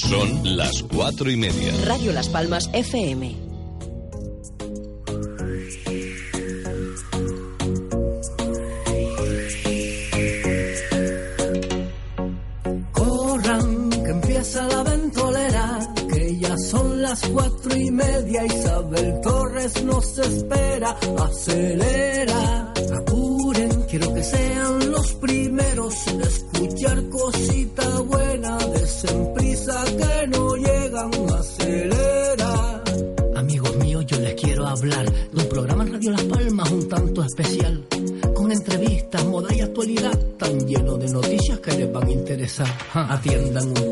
Son las cuatro y media. Radio Las Palmas FM. Corran, que empieza la ventolera, que ya son las cuatro y media. Isabel Torres nos espera, acelera, apuren, quiero que sean los primeros van a interesar. Atiendan un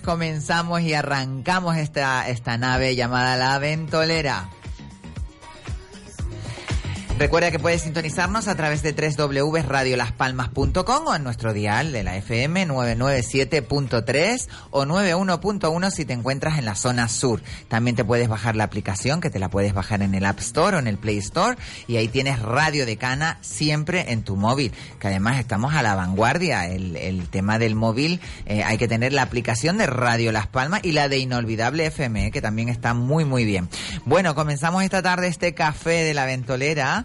comenzamos y arrancamos esta, esta nave llamada La Ventolera. Recuerda que puedes sintonizarnos a través de www.radiolaspalmas.com o en nuestro dial de la FM 997.3 o 91.1 si te encuentras en la zona sur. También te puedes bajar la aplicación que te la puedes bajar en el App Store o en el Play Store y ahí tienes Radio Decana siempre en tu móvil, que además estamos a la vanguardia. El, el tema del móvil eh, hay que tener la aplicación de Radio Las Palmas y la de Inolvidable FM, eh, que también está muy muy bien. Bueno, comenzamos esta tarde este café de la ventolera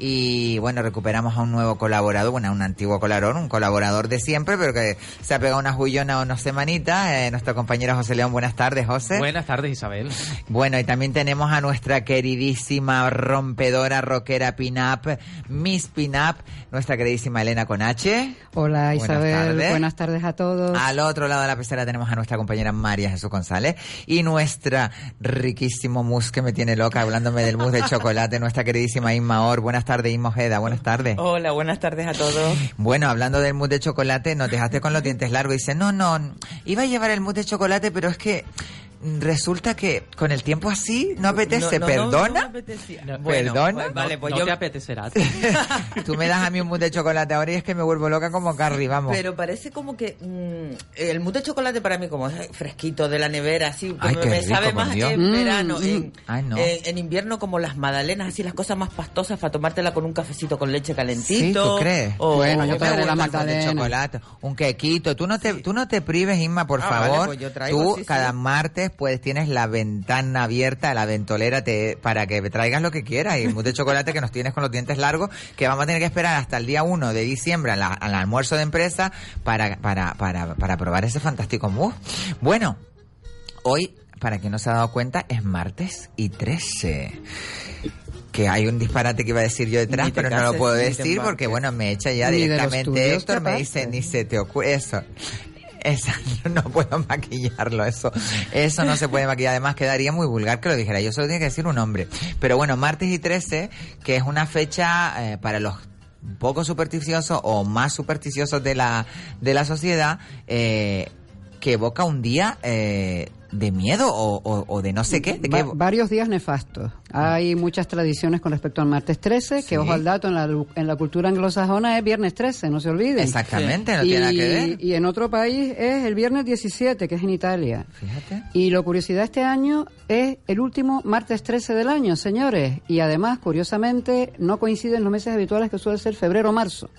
y bueno, recuperamos a un nuevo colaborador, bueno, a un antiguo colaborador, un colaborador de siempre, pero que se ha pegado una jullona o unas semanitas. Eh, nuestro compañero José León, buenas tardes, José. Buenas tardes, Isabel. Bueno, y también tenemos a nuestra queridísima rompedora rockera pin-up, Miss Pin-up, nuestra queridísima Elena Conache. Hola Buenas Isabel, tardes. buenas tardes a todos. Al otro lado de la pecera tenemos a nuestra compañera María Jesús González y nuestra riquísimo mousse que me tiene loca hablándome del mousse de chocolate, nuestra queridísima Inma Or. Buenas tardes, Inma Ojeda. Buenas tardes. Hola, buenas tardes a todos. Bueno, hablando del mousse de chocolate, nos dejaste con los dientes largos y dice, no, no, iba a llevar el mousse de chocolate, pero es que resulta que con el tiempo así no apetece, No, no, no, ¿perdona? no Bueno, ¿Perdona? pues vale, pues no yo... te apetecerá. Tú me das a mí un mousse de chocolate ahora y es que me vuelvo loca como Carrie, vamos. Pero parece como que mm, el mousse de chocolate para mí como es fresquito de la nevera, así Ay, me rico, sabe más Dios. en Mm, verano, mm. en, Ay, no. en, en invierno como las magdalenas, así las cosas más pastosas para tomártela con un cafecito con leche calentito. Sí, ¿tú crees? O- Bueno, yo te daré la de chocolate, un quequito. Tú no te, tú no te prives, Inma, por Ah, vale, favor. pues yo traigo, tú sí, sí. cada martes pues tienes la ventana abierta, la ventolera te, para que traigas lo que quieras. Y mousse de chocolate que nos tienes con los dientes largos, que vamos a tener que esperar hasta el día 1 de diciembre al, al almuerzo de empresa para, para, para, para probar ese fantástico mousse. Bueno, hoy, para quien no se ha dado cuenta, es martes y 13 que hay un disparate que iba a decir yo detrás, pero no lo puedo decir porque, bueno, me echa ya Ni directamente Héctor, me dice, ni se te ocurre eso. Esa, no puedo maquillarlo, eso, eso no se puede maquillar. Además, quedaría muy vulgar que lo dijera. Yo solo tiene que decir un hombre. Pero bueno, martes y 13, que es una fecha eh, para los poco supersticiosos o más supersticiosos de la, de la sociedad, eh, que evoca un día eh, de miedo o, o- o de no sé qué. ¿De Va- qué? varios días nefastos. Hay muchas tradiciones con respecto al martes 13, Sí. que ojo al dato, en la, en la cultura anglosajona es viernes 13, no se olviden. Exactamente, no y, tiene nada que ver. y en otro país es el viernes 17, que es en Italia. Fíjate. Y lo curiosidad este año es el último martes 13 del año, señores. Y además, curiosamente, no coinciden los meses habituales que suele ser febrero o marzo.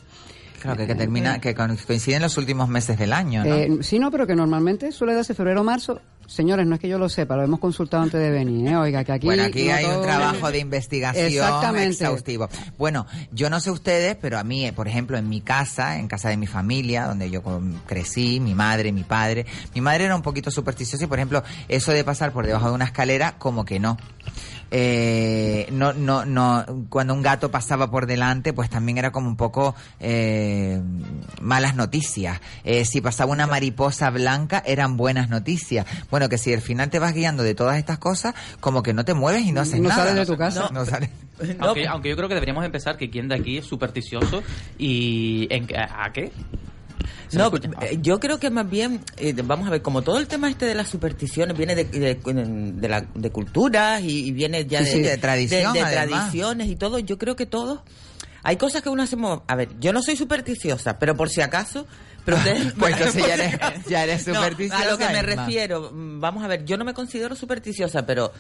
Claro, que, que termina, que coinciden los últimos meses del año, ¿no? Eh, sí, no, pero que normalmente suele darse febrero o marzo. Señores, no es que yo lo sepa, lo hemos consultado antes de venir. ¿eh? Oiga, que aquí. bueno, aquí no hay un trabajo de investigación exhaustivo. Bueno, yo no sé ustedes, pero a mí, eh, por ejemplo, en mi casa, en casa de mi familia, donde yo crecí, mi madre, mi padre, mi madre era un poquito supersticiosa y, por ejemplo, eso de pasar por debajo de una escalera, como que no. Eh, no, no, no, cuando un gato pasaba por delante, pues también era como un poco eh, malas noticias. Eh, si pasaba una mariposa blanca, eran buenas noticias. Bueno, que si al final te vas guiando de todas estas cosas, como que no te mueves y no haces No nada. sales de tu casa. No, sales. No, Aunque, aunque yo creo que deberíamos empezar que quién de aquí es supersticioso y en, qué- ¿a qué? ¿Se me No, eh, yo creo que más bien, eh, vamos a ver, como todo el tema este de las supersticiones viene de, de, de la, de culturas y, y viene ya Sí, de, sí, de tradición, de, de además. tradiciones y todo, yo creo que todos, hay cosas que uno hacemos, a ver, yo no soy supersticiosa, pero por si acaso, pero ustedes... Pues entonces ya eres, ya eres No, supersticiosa. a lo que me refiero, mm, vamos a ver, yo no me considero supersticiosa, pero...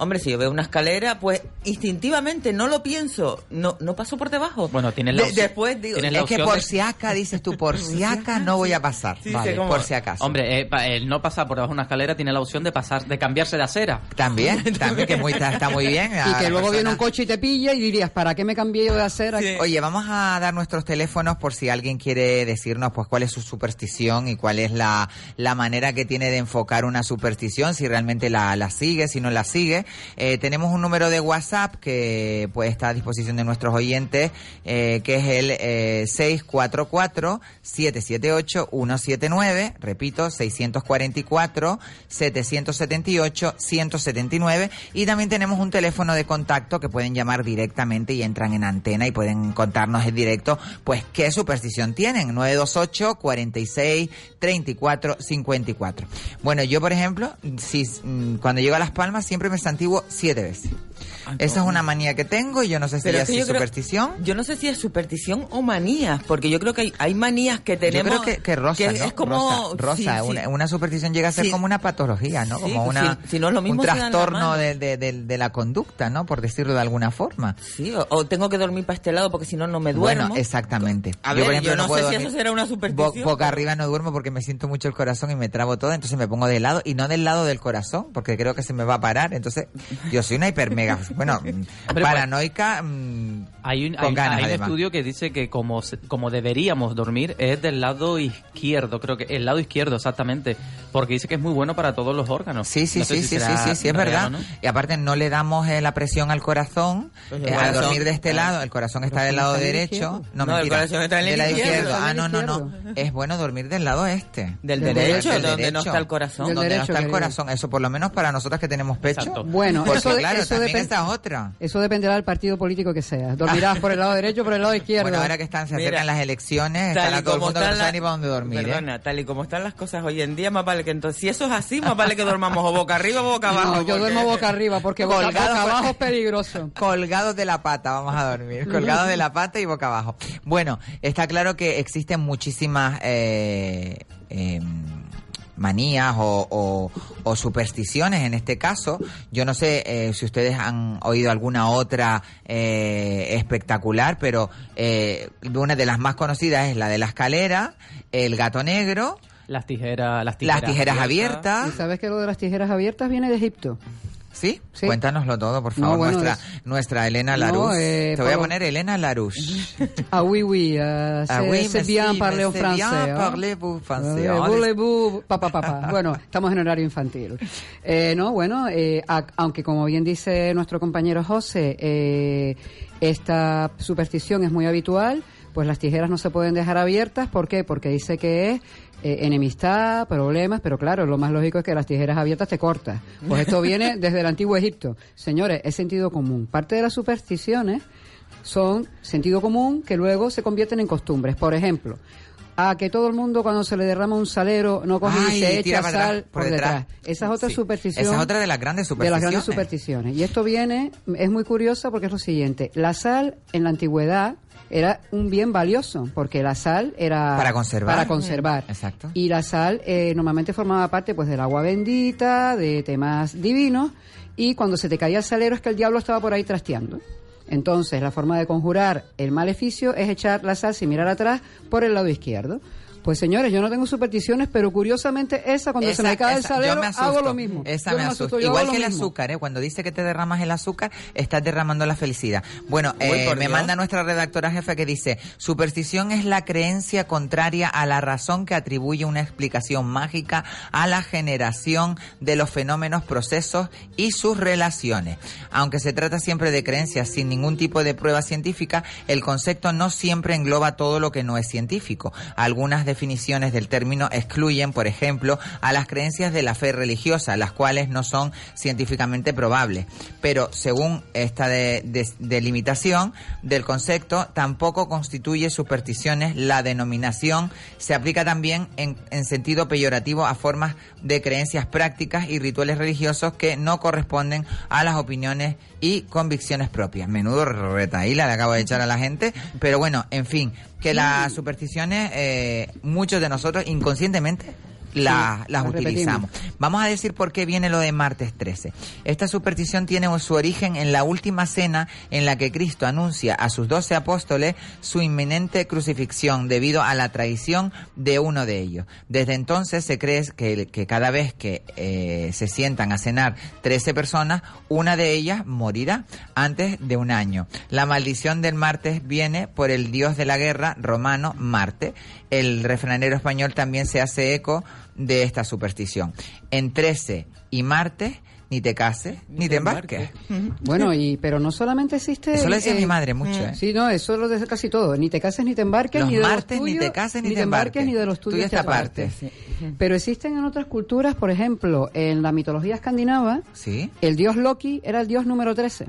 Hombre, si yo veo una escalera, pues instintivamente no lo pienso, no no paso por debajo. Bueno, tienes la De- después digo, Es que por de- si acá, dices tú, por si acá no voy a pasar. Sí, vale, como- por si acaso. Hombre, eh, pa- el no pasar por debajo de una escalera tiene la opción de pasar, de cambiarse de acera. También, también que muy, está, está muy bien. Y que luego viene un coche y te pilla y dirías, ¿para qué me cambié yo de acera? Sí. Oye, vamos a dar nuestros teléfonos por si alguien quiere decirnos pues cuál es su superstición y cuál es la, la manera que tiene de enfocar una superstición, si realmente la, la sigue, si no la sigue. Eh, tenemos un número de WhatsApp que pues está a disposición de nuestros oyentes, eh, que es el eh, 644-778-179, repito, 644-778-179, y también tenemos un teléfono de contacto que pueden llamar directamente y entran en antena y pueden contarnos en directo, pues, qué superstición tienen, 928 46 34 54. Bueno, yo, por ejemplo, si, mm, cuando llego a Las Palmas siempre me siete veces. Esa es una manía que tengo y yo no sé si es que es yo creo- superstición. Yo no sé si es superstición o manías, porque yo creo que hay, hay manías que Yo tenemos. creo que, que rosa, que ¿no? es como. rosa, rosa, sí, sí. Una, superstición llega a ser Sí. como una patología, ¿no? Como pues una, si- si no es lo mismo un trastorno de, de, de- de la conducta, ¿no? Por decirlo de alguna forma. Sí, o, o tengo que dormir para este lado porque si no, no me duermo. Bueno, exactamente. A ver, por ejemplo, yo no sé si eso será una bo- superstición. boca arriba no duermo porque me siento mucho el corazón y me trabo todo, entonces me pongo de lado y no del lado del corazón porque creo que se me va a parar. Entonces, yo soy una hipermega, bueno, mm, paranoica mm, Hay un, con hay- ganas hay un estudio que dice que como, como deberíamos dormir es del lado izquierdo, creo que el lado izquierdo exactamente, porque dice que es muy bueno para todos los órganos. Sí, sí, No sé sí, si sí, sí, sí, sí, es verdad. no. Y aparte no le damos eh, la presión al corazón Pues el eh, al corazón- dormir de este lado. El corazón está del lado está el derecho. izquierdo. No, No, el mentira. corazón está en el del lado izquierdo. Ah, no, no, no. Es bueno dormir del lado este. Del Del derecho, Del donde no derecho. está el corazón. Del Donde no está el querido. corazón. Eso por lo menos para nosotras que tenemos pecho. Exacto. Bueno, Porque eso, claro, eso también otra. eso dependerá del partido político que sea. Dormirás por el lado derecho o por el lado izquierdo. Bueno, ahora que están, se acercan las elecciones, y todo el como mundo que no están sabe ni para dónde dormir. ¿eh? Perdona, tal y como están las cosas hoy en día, más vale vale que entonces, si eso es así, más vale que dormamos o boca arriba o boca abajo. No, yo duermo boca arriba porque boca, Colgado boca abajo es peligroso. Colgados de la pata, vamos a dormir. Colgados de la pata y boca abajo. Bueno, está claro que existen muchísimas eh, em, manías o, o- o supersticiones en este caso. Yo no sé eh, si ustedes han oído alguna otra eh, espectacular, pero eh, una de las más conocidas es la de la escalera, el gato negro, Las tijeras, las tijeras, las tijeras ¿Y abiertas. sabes que lo de las tijeras abiertas viene de Egipto? ¿Sí? Sí. Cuéntanos todo, por No, favor, bueno, nuestra, es- nuestra Elena No, Larousse. eh, Te voy a poner Elena Larouche. Ah oui, oui, euh, Ah c'est oui, c'est bien parler en c'est bien français. hein. parler-vous français, hein. voulez-vous- pa, pa, pa, pa. Bueno, estamos en horario infantil. Eh, no, bueno, eh, a- aunque como bien dice nuestro compañero José, eh, esta superstición es muy habitual, pues las tijeras no se pueden dejar abiertas. ¿Por qué? Porque dice que es eh, enemistad, problemas, pero claro, lo más lógico es que las tijeras abiertas te cortas. Pues esto viene desde el antiguo Egipto. Señores, es sentido común. Parte de las supersticiones son sentido común que luego se convierten en costumbres. Por ejemplo, a que todo el mundo cuando se le derrama un salero no coge Ay, y se tira echa atrás, sal por por detrás. detrás. Esa es otra Sí. superstición. Esa es otra de las grandes De las grandes supersticiones. supersticiones. Y esto viene, es muy curioso porque es lo siguiente. La sal en la antigüedad era un bien valioso porque la sal era Para conservar. para conservar. Exacto. y la sal eh, normalmente formaba parte pues del agua bendita de temas divinos y cuando se te caía el salero es que el diablo estaba por ahí trasteando entonces la forma de conjurar el maleficio es echar la sal sin mirar atrás por el lado izquierdo pues señores, yo no tengo supersticiones, pero curiosamente esa cuando se me cae el esa- yo salero me asusto. hago lo mismo. Esa Yo me yo Igual que el mismo. azúcar, ¿eh? Cuando dice que te derramas el azúcar, estás derramando la felicidad. Bueno, eh, me Dios. manda nuestra redactora jefe que dice, superstición es la creencia contraria a la razón que atribuye una explicación mágica a la generación de los fenómenos, procesos y sus relaciones. Aunque se trata siempre de creencias sin ningún tipo de prueba científica, el concepto no siempre engloba todo lo que no es científico. Algunas definiciones del término excluyen, por ejemplo, a las creencias de la fe religiosa, las cuales no son científicamente probables. Pero según esta de- de- delimitación del concepto, tampoco constituye supersticiones. La denominación se aplica también en, en sentido peyorativo a formas de creencias prácticas y rituales religiosos que no corresponden a las opiniones y convicciones propias. Menudo retaíla le acabo de echar a la gente, pero bueno, en fin, que las supersticiones, eh, muchos de nosotros inconscientemente la- Sí, las utilizamos. Vamos a decir por qué viene lo de martes 13. Esta superstición tiene su origen en la última cena en la que Cristo anuncia a sus doce apóstoles su inminente crucifixión debido a la traición de uno de ellos. Desde entonces se cree que, que cada vez que eh, se sientan a cenar 13 personas, una de ellas morirá antes de un año. La maldición del martes viene por el dios de la guerra romano Marte. El refranero español también se hace eco de esta superstición. En 13 y martes, ni te cases, ni, te embarques. Bueno, y pero no solamente existe. Eso lo decía eh, mi madre mucho, ¿eh? Sí, no, eso lo dice casi todo. Ni te cases ni te embarques, Los ni de martes, los ni te cases, ni te embarques. ni de los tuyos Tuyos te te apartes. apartes. Pero existen en otras culturas, por ejemplo, en la mitología escandinava, ¿Sí? el dios Loki era el dios número 13.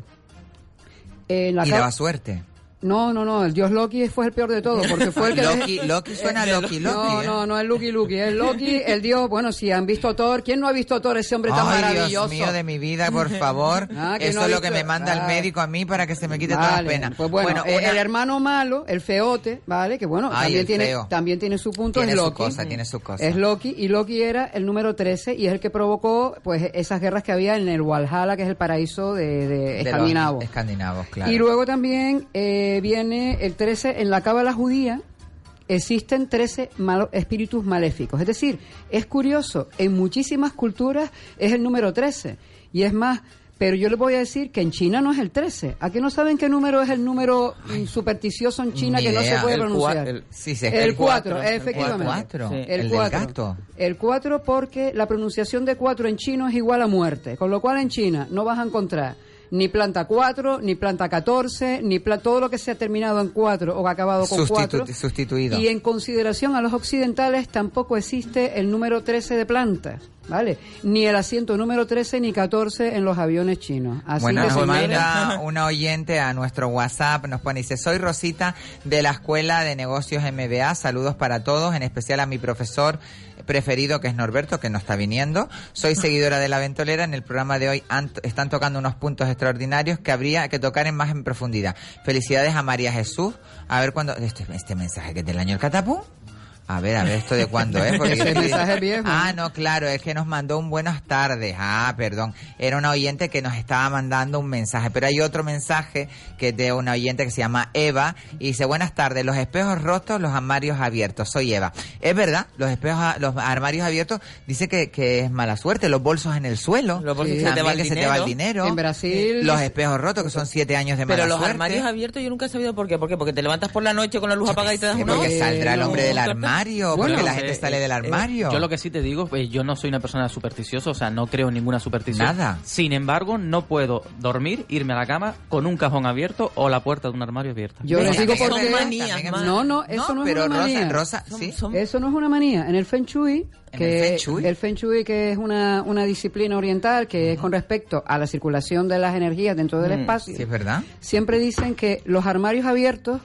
En la Y daba suerte. No, no, no, el dios Loki fue el peor de todo, porque fue el que... Loki, Loki suena a Loki, Loki. No, ¿eh? no, no es Loki Loki, es Loki, el dios, bueno, si han visto Thor, ¿quién no ha visto Thor, ese hombre tan Ay, maravilloso? Dios mío de mi vida, por favor. Ah, Eso no es lo que me manda el Ah. médico a mí para que se me quite todas las Vale, penas. Pues bueno, eh, una- el hermano malo, el feote, ¿vale? Que bueno, Ay, también tiene feo. también tiene su punto, Tiene es su Loki. cosa, tiene su cosa. Es Loki y Loki era el número 13 y es el que provocó pues esas guerras que había en el Valhalla, que es el paraíso de, de de los escandinavo. Escandinavos, claro. Y luego también eh, viene el 13 en la cábala judía. Existen 13 malo- espíritus maléficos. Es decir, es curioso, en muchísimas culturas es el número 13. Y es más, pero yo les voy a decir que en China no es el 13. ¿A qué no saben qué número es el número supersticioso en China que no se puede El pronunciar? el- sí, sí, el el 4, cuatro, el efectivamente. cuatro. Sí. El del 4. gato. El 4 porque la pronunciación de 4 en chino es igual a muerte. Con lo cual en China no vas a encontrar ni planta 4, ni planta 14, ni pla- todo lo que sea terminado en 4 o acabado con Sustitu- 4. sustituido. Y en consideración a los occidentales tampoco existe el número 13 de plantas. ¿vale? Ni el asiento número 13 ni 14 en los aviones chinos. Así bueno, que, nos manda una oyente a nuestro WhatsApp, nos pone, dice, soy Rosita de la Escuela de Negocios MBA, saludos para todos, en especial a mi profesor preferido que es Norberto, que no está viniendo. Soy seguidora de la ventolera, en el programa de hoy están tocando unos puntos extraordinarios que habría que tocar en más en profundidad. Felicidades a María Jesús, a ver cuándo, este, este mensaje que es del año el catapú. A ver, a ver, esto de cuándo es. Porque mensaje viejo. Ah, no, claro, es que nos mandó un buenas tardes. Ah, perdón. Era una oyente que nos estaba mandando un mensaje. Pero hay otro mensaje que es de una oyente que se llama Eva. Y dice, buenas tardes, los espejos rotos, los armarios abiertos. Soy Eva. Es verdad, los espejos, a- los armarios abiertos, dice que, que es mala suerte. Los bolsos en el suelo. Los bolsos Sí. se te También va el que se te dinero. va el dinero. En Brasil- Los espejos rotos, que son siete años de mala Pero los suerte. armarios abiertos yo nunca he sabido por qué. ¿Por qué? Porque te levantas por la noche con la luz apagada y te das una porque Eh, saldrá el hombre del armario, Bueno, porque la no gente sale del eh, armario. Yo lo que sí te digo, pues yo no soy una persona supersticiosa, o sea, no creo en ninguna superstición. Nada. Sin embargo, no puedo dormir, irme a la cama con un cajón abierto o la puerta de un armario abierta. Yo les digo venga, por son manías. No, no, eso no, es pero una Rosa, manía. Rosa, Son- sí. Eso no es una manía. En el Feng Shui, ¿En que el Feng Shui? el Feng Shui que es una, una disciplina oriental que es con respecto a la circulación de las energías dentro del espacio, Sí, es verdad. siempre dicen que los armarios abiertos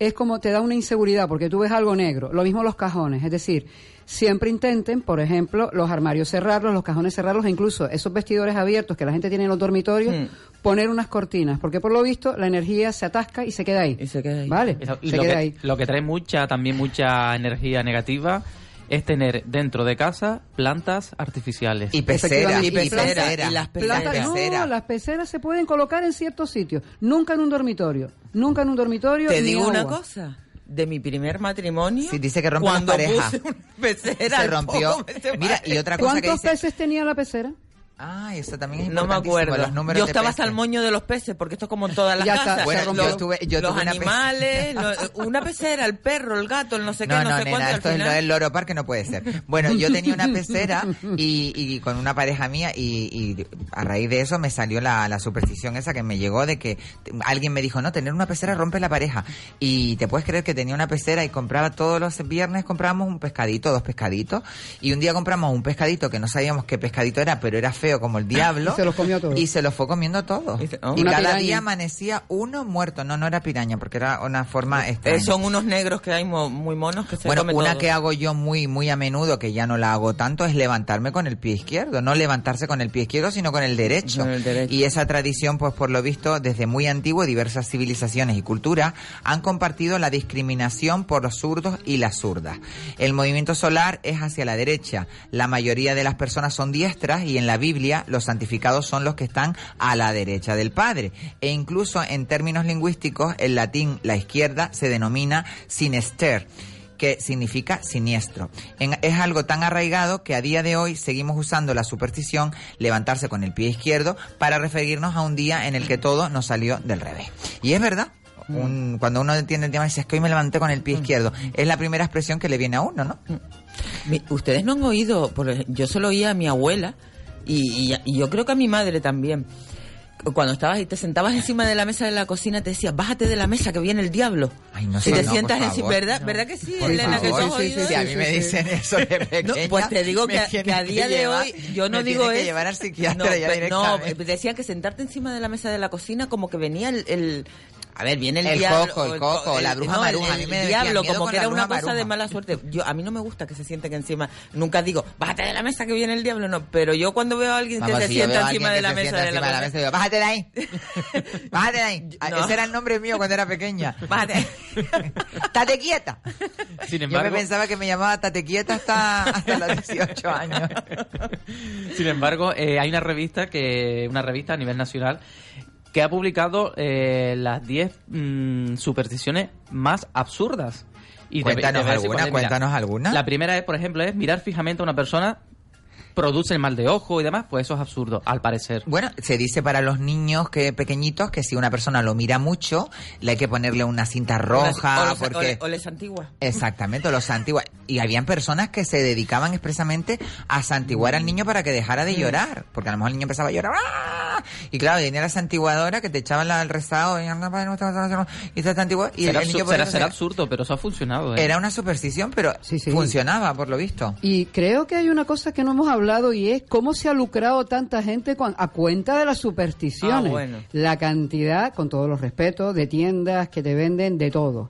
es como te da una inseguridad porque tú ves algo negro. Lo mismo los cajones, es decir, siempre intenten, por ejemplo, los armarios cerrarlos, los cajones cerrarlos e incluso esos vestidores abiertos que la gente tiene en los dormitorios, Mm. poner unas cortinas, porque por lo visto la energía se atasca y se queda ahí. Y se queda ahí. ¿Vale? Eso- y se lo, queda que, ahí. lo que trae mucha, también mucha energía negativa es tener dentro de casa plantas artificiales. Y pecera, Efectivamente. y Y pecera. plantas- y las Plantas, peceras. no, las peceras se pueden colocar en ciertos sitios, nunca en un dormitorio, nunca en un dormitorio. Te digo una cosa. De mi primer matrimonio. Sí, dice que rompe cuando puse una pecera, se rompió. Mira, y otra cosa que ¿Cuántos dice... peces tenía la pecera? Ah, eso también es No me acuerdo. los números Yo estaba hasta el moño de los peces, porque esto es como en todas las Ya casas. Bueno, rompió. yo tuve, yo los tuve una pecera. animales, lo- una pecera, el perro, el gato, el no sé qué, No, no, no, sé nena, cuánto. y al esto es lo del loro parque no puede ser. Bueno, yo tenía una pecera y, y con una pareja mía y, y a raíz de eso me salió la, la superstición esa que me llegó de que alguien me dijo, no, tener una pecera rompe la pareja. Y te puedes creer que tenía una pecera y compraba todos los viernes, comprábamos un pescadito, dos pescaditos. Y un día compramos un pescadito que no sabíamos qué pescadito era, pero era feo como el diablo. Y se los comió todos. Y se los fue comiendo todos. Y se- oh. Y cada piraña. día amanecía uno muerto. No, no era piraña, porque era una forma Eh, extraña. son unos negros que hay mo- muy monos que se Bueno, comen una que hago yo muy muy a menudo, que ya no la hago tanto, es levantarme con el pie izquierdo. No levantarse con el pie izquierdo, sino con el derecho. Con el derecho. Y esa tradición, pues por lo visto, desde muy antiguo, diversas civilizaciones y culturas han compartido la discriminación por los zurdos y las zurdas. El movimiento solar es hacia la derecha. La mayoría de las personas son diestras y en la Biblia los santificados son los que están a la derecha del Padre. E incluso en términos lingüísticos, en latín la izquierda se denomina sinester que significa siniestro. En- es algo tan arraigado que a día de hoy seguimos usando la superstición levantarse con el pie izquierdo para referirnos a un día en el que todo nos salió del revés. Y es verdad. un- cuando uno entiende el tema dice es que hoy me levanté con el pie izquierdo es la primera expresión que le viene a uno no Mi- Ustedes no han oído, yo solo oía a mi abuela y, y- y yo creo que a mi madre también. Cuando estabas y te sentabas encima de la mesa de la cocina, te decía, bájate de la mesa que viene el diablo. Ay, no y sé, te no, sientas encima. ¿verdad? ¿Verdad que sí, Por Elena? Que tú si a mí me dicen eso de pequeña pues te digo que, a día que de llevar- hoy yo no me digo eso. llevar al psiquiatra no, ya no, eh, decían que sentarte encima de la mesa de la cocina como que venía el, el- a ver, viene el, El diablo. coco, el coco, co- la bruja no, el- maruja. A mí el me decían, diablo, miedo como con que la era una bruja cosa de mala suerte. Yo a mí no me gusta que se sienten encima. Nunca digo, bájate de la mesa que viene el diablo, no. Pero yo cuando veo a alguien Vamos, que se si veo sienta a encima de la se mesa de la mesa, digo, bájate de ahí. Bájate de ahí. Ah, No. Ese era el nombre mío cuando era pequeña. Bájate. Tate quieta. Sin Yo me embargo, pensaba que me llamaba Tate quieta hasta, hasta los 18 años. Sin embargo, eh, hay una revista que una revista a nivel nacional que ha publicado eh, las 10 mm, supersticiones más absurdas. Y Cuéntanos alguna, cuéntanos alguna. La primera es, por ejemplo, es mirar fijamente a una persona produce el mal de ojo y demás, pues eso es absurdo, al parecer. Bueno, se dice para los niños que pequeñitos que si una persona lo mira mucho, le hay que ponerle una cinta roja O les- porque o les antigua. Exactamente, o los antiguos. y habían personas que se dedicaban expresamente a santiguar al niño para que dejara de llorar, porque a lo mejor el niño empezaba a llorar, ¡ah! y claro, venía la santiguadora que te echaban la, el rezado, y, "Anda, Padre nuestro, y te santiguaba, y el, será, el niño absur- podía será- será absurdo, pero eso ha funcionado. ¿eh? Era una superstición, pero funcionaba, por lo visto. Y creo que hay una cosa que no hemos hablado y es cómo se ha lucrado tanta gente con- a cuenta de las supersticiones. Ah, bueno. La cantidad, con todos los respetos, de tiendas que te venden de todo.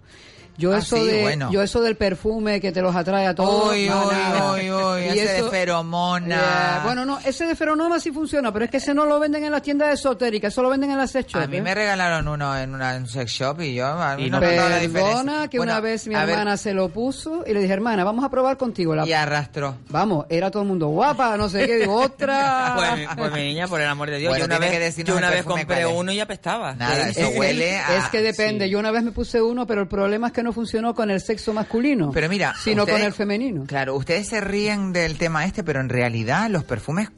Yo Ah, eso sí, de bueno. yo eso del perfume que te los atrae a todos. Uy, no, uy, uy, uy, Y ese de feromona. Bueno, no, ese de feronoma sí funciona, pero es que ese no lo venden en las tiendas esotéricas, eso lo venden en las sex shop, A mí ¿eh? me regalaron uno en una en un sex shop y yo a mí Y no, notaba la diferencia. Perdona que Bueno, una vez mi ver, hermana se lo puso y le dije, hermana, vamos a probar contigo. La... y arrastró. Vamos, era todo el mundo guapa, no sé qué, digo, otra. Pues, pues mi niña, por el amor de Dios, Bueno, yo una que vez, decirnos yo una vez compré uno y apestaba. Nada, eso huele a... Es que depende. sí. Yo una vez me puse uno, pero el problema es que no funcionó con el sexo masculino. Pero mira, sino ustedes- con el femenino. Claro, ustedes se ríen del tema este, pero en realidad los perfumes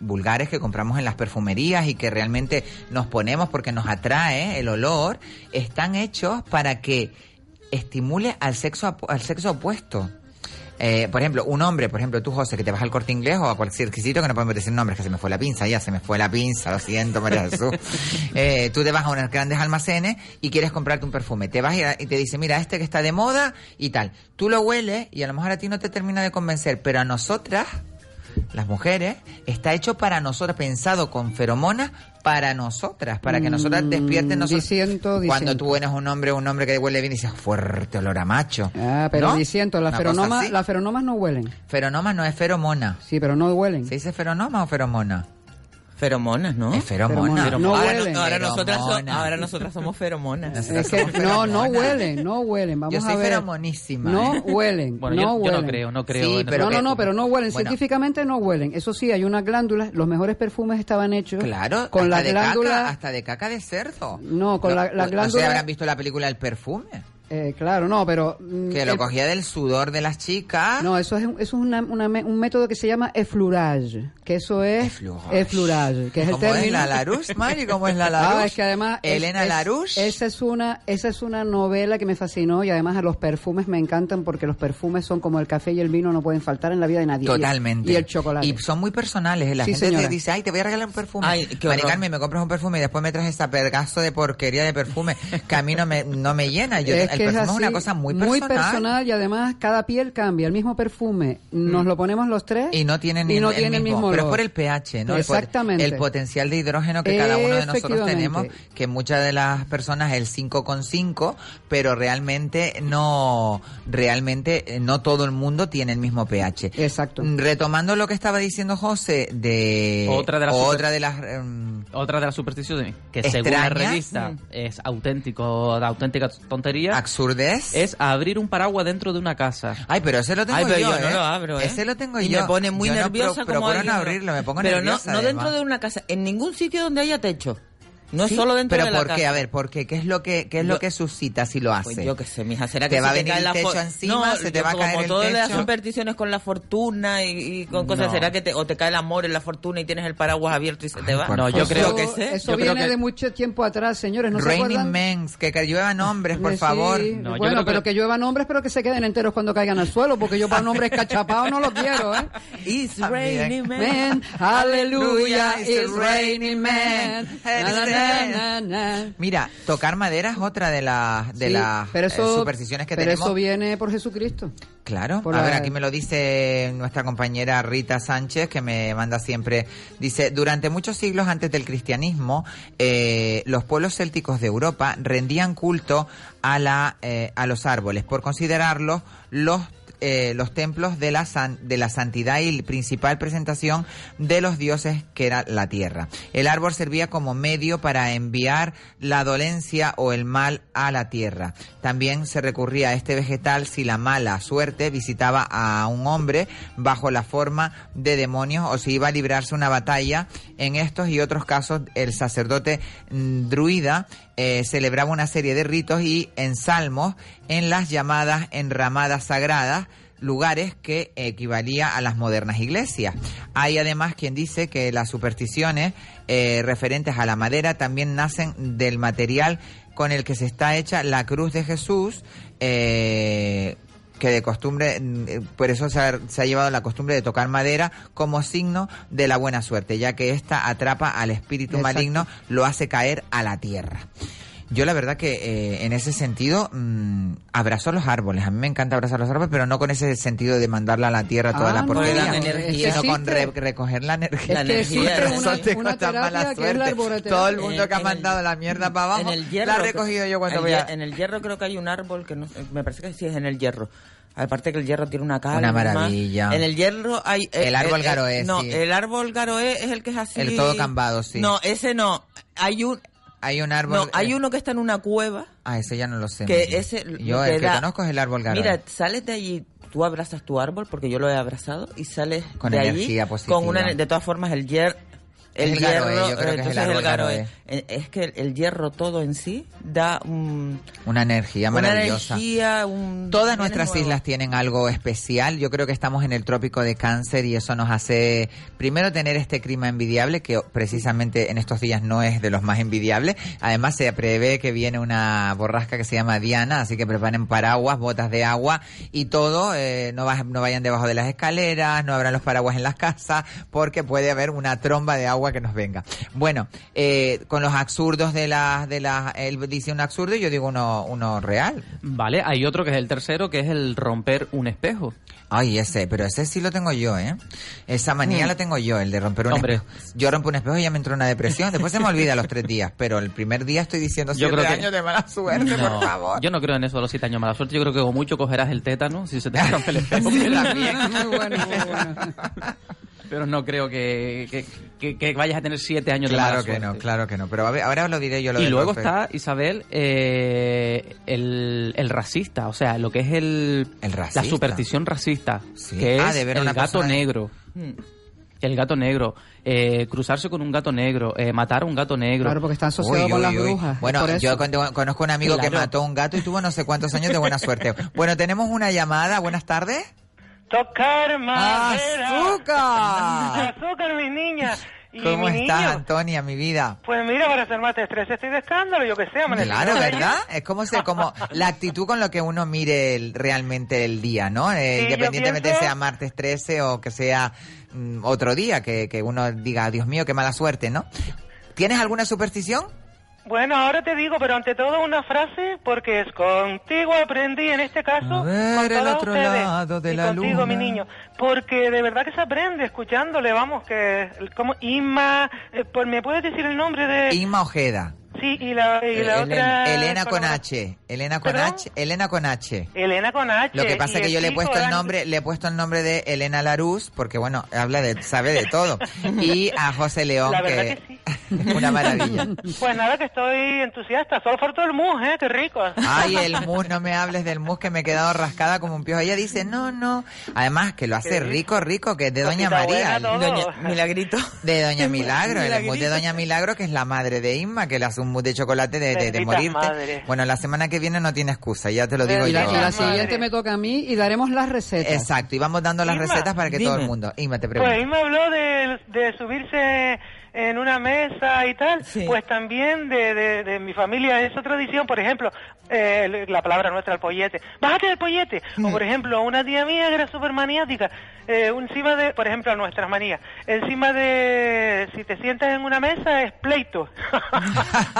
vulgares que compramos en las perfumerías y que realmente nos ponemos porque nos atrae el olor, están hechos para que estimule al sexo al sexo opuesto. Eh, por ejemplo, un hombre, por ejemplo, tú, José, que te vas al corte inglés o a cualquier sitio que no podemos decir nombres, que se me fue la pinza, ya se me fue la pinza, lo siento, María Jesús. Eh, tú te vas a unos grandes almacenes y quieres comprarte un perfume. Te vas y, y te dice, mira, este que está de moda y tal. Tú lo hueles y a lo mejor a ti no te termina de convencer, pero a nosotras, las mujeres, está hecho para nosotras, pensado con feromonas para nosotras, para que nosotras Mm, despierten nosotros. Cuando tú eres un hombre, un hombre que huele bien y dices, fuerte olor a macho. Ah, pero ¿No? diciendo, las feronomas, las feronomas no huelen. Feronoma no es feromona. Sí, pero no huelen. ¿Se dice feronoma o feromona? Feromonas, ¿no? Es feromona. Feromonas. No ahora, ahora nosotras, so- ahora nosotras somos feromonas. Nosotras Es que somos no, no huelen, no huelen. Vamos Yo soy a ver. feromonísima. No ¿eh? huelen, Bueno, no yo, no creo, no creo. Sí, pero no, no, no, pero no huelen. Bueno. Científicamente no huelen. Eso sí, hay unas glándulas. Los mejores perfumes estaban hechos Claro, con la de glándula. caca, hasta de caca de cerdo. No, con la- la No sé, glándula- habrán visto la película El perfume, Eh, claro, no, pero mm, que lo el- cogía del sudor de las chicas. No, eso es, un- eso es una- una me- un método que se llama effleurage, que eso es Effleurage. effleurage, que es el ¿Cómo es término. la Larouche, Mari? ¿Cómo es la Larouche? Ah, es que además es- Elena es- Larouche. Esa es una esa es una novela que me fascinó y además a los perfumes me encantan porque los perfumes son como el café y el vino no pueden faltar en la vida de nadie. Y el- Totalmente. Y el chocolate. Y son muy personales. ¿eh? La Sí, gente señora. te dice, ay, te voy a regalar un perfume. Ay, qué Mari. Carmen, me compras un perfume y después me traes esa pedazo de porquería de perfume que a mí no me, no me llena. Yo, es el que perfume es, así, una cosa muy personal. y además cada piel cambia. El mismo perfume nos lo ponemos los tres Y no tiene, ni y no el, tiene el mismo, mismo pero es por el pH, ¿no? Exactamente. El, potencial de hidrógeno que cada uno de nosotros tenemos, que muchas de las personas el 5,5, pero realmente no, realmente eh, no todo el mundo tiene el mismo pH. Exacto. Mm, Retomando lo que estaba diciendo José de Otra de las otra de las em, Otra de las supersticiones que según la revista Mm. es auténtico, de auténtica tontería, absurdes. es abrir un paraguas dentro de una casa. Ay, pero ese lo tengo Ay, pero yo, ¿eh? no lo abro, ¿eh? Ese lo tengo y yo. me pone muy Yo no nerviosa pro- como procuro alguien no lo- abrirlo, me pongo Pero nerviosa. no, no dentro de una casa, en ningún sitio donde haya techo. No Sí, solo dentro pero de la ¿por casa. qué? A ver, ¿por qué? ¿Qué es lo que, qué es lo Yo- que suscita si lo hace? Pues yo qué sé, mija, será Te que va se a venir el la techo encima, no, se te yo va a como caer el todas las techo. supersticiones con la fortuna y, y con cosas, No. será que te, o te cae el amor en la fortuna y tienes el paraguas abierto y se te va. No, yo creo que eso, sé. eso Yo creo viene que- de mucho tiempo atrás, señores. ¿No se Raining acuerdan? Mens, que, que lluevan hombres, por Sí, favor. No, yo bueno, creo que- pero que lluevan hombres, pero que se queden enteros cuando caigan al suelo, porque yo para un hombre escachapado no lo quiero, ¿eh? It's raining. Man, hallelujah, It's raining man. Na, na. Mira, tocar madera es otra de las de Sí, las pero eh, eso, supersticiones que pero tenemos. eso viene por Jesucristo. Claro, Por a ver, aquí me lo dice nuestra compañera Rita Sánchez, que me manda siempre, dice, durante muchos siglos antes del cristianismo, eh, los pueblos célticos de Europa rendían culto a, la, eh, a los árboles por considerarlos los eh, los templos de la, san- de la santidad y principal presentación de los dioses que era la tierra. El árbol servía como medio para enviar la dolencia o el mal a la tierra. También se recurría a este vegetal si la mala suerte visitaba a un hombre bajo la forma de demonios o si iba a librarse una batalla. En estos y otros casos, el sacerdote mm, druida eh, celebraba una serie de ritos y ensalmos en las llamadas enramadas sagradas, lugares que equivalía a las modernas iglesias. Hay además quien dice que las supersticiones eh, referentes a la madera también nacen del material con el que se está hecha la cruz de Jesús, eh, que de costumbre, mm, eh, por eso se ha, se ha llevado la costumbre de tocar madera como signo de la buena suerte, ya que esta atrapa al espíritu Exacto. maligno, lo hace caer a la tierra. Yo la verdad que eh, en ese sentido mm, abrazo los árboles. A mí me encanta abrazar los árboles, pero no con ese sentido de mandarla a la tierra toda Ah, la no, porquería, energía. sino con re- recoger la energía. La Es que energía, ¿no? una, tengo una tan mala suerte. Todo el mundo En- que ha en el- mandado la mierda para abajo, hierro, la he recogido yo cuando voy a... En el hierro creo que hay un árbol que no, me parece que sí es en el hierro. Aparte que el hierro tiene una calma. Una maravilla. En el hierro hay... eh, El árbol eh, garoé, No, sí. el árbol garoé es el que es así... El todo cambado, sí. No, ese no. Hay un... Hay un árbol... No, hay eh, uno que está en una cueva Ah, ese ya no lo sé. que ese... Yo el que da- conozco es el árbol garoé. Mira, sales de allí, tú abrazas tu árbol, porque yo lo he abrazado, y sales Con de allí energía positiva. con una... De todas formas, el hierro... El garoé, yo creo que es el árbol garoé. Eh, Es que el, el hierro todo en sí da un, Una energía una maravillosa. energía, un... Todas nuestras nuevo. islas tienen algo especial. Yo creo que estamos en el trópico de cáncer y eso nos hace, primero, tener este clima envidiable, que precisamente en estos días no es de los más envidiables. Además, se prevé que viene una borrasca que se llama Diana, así que preparen paraguas, botas de agua y todo. eh, no, va- no vayan debajo de las escaleras, no abran los paraguas en las casas, porque puede haber una tromba de agua que nos venga. Bueno, eh, con los absurdos de las, de las, él dice un absurdo y yo digo uno, uno real. Vale, hay otro que es el tercero, que es el romper un espejo. Ay, ese, pero ese sí lo tengo yo, ¿eh? Esa manía la tengo yo, el de romper un Hombre. espejo. Yo rompo un espejo y ya me entró una depresión. Después se me olvida los tres días, pero el primer día estoy diciendo Yo siete creo que- años de mala suerte, No, por favor. yo no creo en eso de los siete años mala suerte. Yo creo que como mucho cogerás el tétano si se te rompe el espejo. Sí, también. Muy bueno, muy bueno. Pero no creo que, que, que- que vayas a tener siete años de Claro que no, claro que no. Pero a ver, ahora os lo diré yo lo Y luego está, Isabel, eh, el, el racista, o sea, lo que es el, El racista. la superstición racista, Sí. que Ah, es de ver a el una gato persona- negro. Hmm. El gato negro, eh, cruzarse con un gato negro, eh, matar a un gato negro. Claro, porque está asociado Uy, con las uy. brujas. Bueno, yo con- conozco un amigo que Claro. mató a un gato y tuvo no sé cuántos años de buena suerte. Bueno, tenemos una llamada. Buenas tardes. Tocar. ¡Azúcar! Azúcar, mis niñas. Y ¿Cómo estás, niño, Antonia, mi vida? Pues mira, para hacer más estrés estoy de escándalo, yo que sé. amanecí Claro. ¿verdad? Es como se, como la actitud con lo que uno mire el- realmente el día, ¿no? Eh, Sí, independientemente pienso- sea martes 13 o que sea mm, otro día, que, que uno diga, Dios mío, qué mala suerte, ¿no? ¿Tienes alguna superstición? Bueno, ahora te digo, pero ante todo una frase, porque es contigo aprendí, en este caso, A ver con el todos otro ustedes, lado de y la contigo, luna. mi niño, porque de verdad que se aprende escuchándole, vamos, que como Inma, eh, por- ¿me puedes decir el nombre de...? Inma Ojeda. Sí, y la, y la Elena, otra... Elena con H. Elena con ¿Perdón? H. Elena con H. Elena con H. Lo que pasa es que yo le he puesto el Dan- nombre, le he puesto el nombre de Elena Laruz, porque bueno, habla de, sabe de todo. Y a José León, La verdad que sí. una maravilla. Pues nada, que estoy entusiasta. Solo faltó el mus, ¿eh? Qué rico. Ay, el mus, no me hables del mus que me he quedado rascada como un piojo. Ella dice, no, no. Además, que lo hace rico, rico, que es de Doña Cosita María. Doña Milagrito. de Doña Milagro, el mousse de Doña Milagro, que es la madre de Inma, que le hace un mousse de chocolate de, de, morirte. madre. Bueno, la semana que viene no tiene excusa, ya te lo digo Y la, yo. y la siguiente me toca a mí y daremos las recetas. Exacto, y vamos dando las Inma, recetas para que dime. todo el mundo. Inma, te pregunto. Pues Inma habló de, de subirse en una mesa y tal. Sí. Pues también de, de, de mi familia es otra tradición. Por ejemplo, eh, la palabra nuestra, el pollete. Bájate del pollete. Mm. O por ejemplo, una tía mía que era súper maniática. eh, encima de, por ejemplo, nuestras manías. Encima de, si te sientas en una mesa es pleito.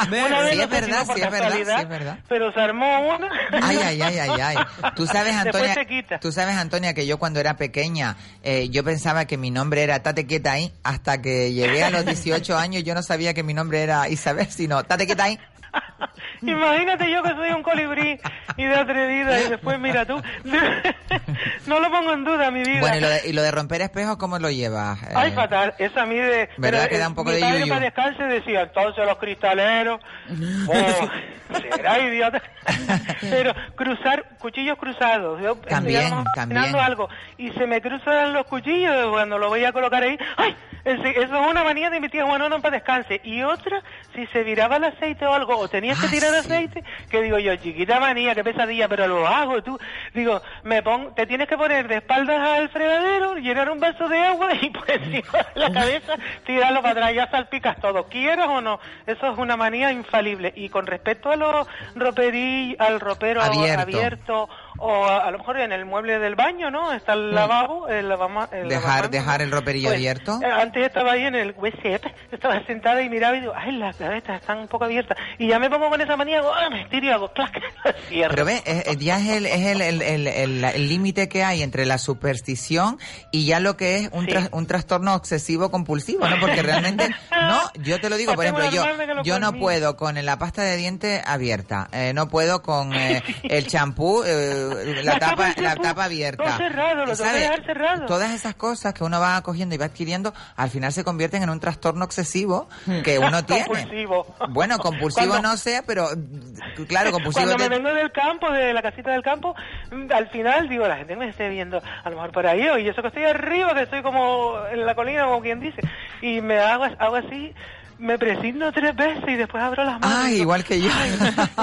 Una vez Sí, es verdad, sí, es verdad, sí, es verdad. Pero se armó una. Ay, ay, ay, ay, ay. Tú sabes, Antonia, tú sabes, Antonia, que yo cuando era pequeña, eh, yo pensaba que mi nombre era Tate Quieta ahí, hasta que llegué a los 18 años, yo no sabía que mi nombre era Isabel, sino Tate ahí. Imagínate yo que soy un colibrí y de atrevida y después mira tú. no lo pongo en duda mi vida. Bueno, y lo de, y lo de romper espejos, ¿cómo lo llevas? Eh, Ay, fatal. Esa a mí de... ¿Verdad pero, que da un poco mi de padre yuyu? para descanse decía, entonces los cristaleros... Oh, será idiota. pero cruzar, cuchillos cruzados. Yo También, también. algo y se me cruzan los cuchillos cuando lo voy a colocar ahí. ¡Ay! Eso es una manía de mi tía Juanona para descanse. Y otra, si se viraba el aceite o algo, o tenías que Ah, tirar aceite, que digo yo, chiquita manía, qué pesadilla, pero lo hago tú. Digo, me pon, te tienes que poner de espaldas al fregadero, llenar un vaso de agua y por encima de la cabeza tirarlo para atrás, ya salpicas todo, quieras o no. Eso es una manía infalible. Y con respecto a los roperí, al ropero Abierto. abierto o a, a lo mejor en el mueble del baño, ¿no? Está el lavabo, el lavama, el Mm. Dejar, dejar el roperillo Pues, abierto. eh, antes estaba ahí en el WC, estaba sentada y miraba y digo, ay, las gavetas están un poco abiertas. Y ya me pongo con esa manía, hago, ah, me estiro y hago, clac, cierro. Pero ve, eh, ya es el es el el- el- el- el límite que hay entre la superstición y ya lo que es un, Sí. un trastorno obsesivo compulsivo, ¿no? Porque realmente, no, yo te lo digo, por ejemplo, yo yo no puedo con la pasta de dientes abierta, eh, no puedo con eh, el champú, eh, la La tapa la tapa abierta. cerrado, lo ¿Sabes? dejar cerrado. Todas esas cosas que uno va cogiendo y va adquiriendo, al final se convierten en un trastorno obsesivo que uno tiene. Compulsivo. Bueno, compulsivo Cuando- no sea, pero mm, claro, compulsivo Cuando me te- vengo del campo, de la casita del campo, mm, al final digo, la gente me esté viendo a lo mejor por ahí, y eso que estoy arriba, que estoy como en la colina, como quien dice, y me hago, hago así, me presigno tres veces y después abro las manos. Ah, y digo, igual que yo.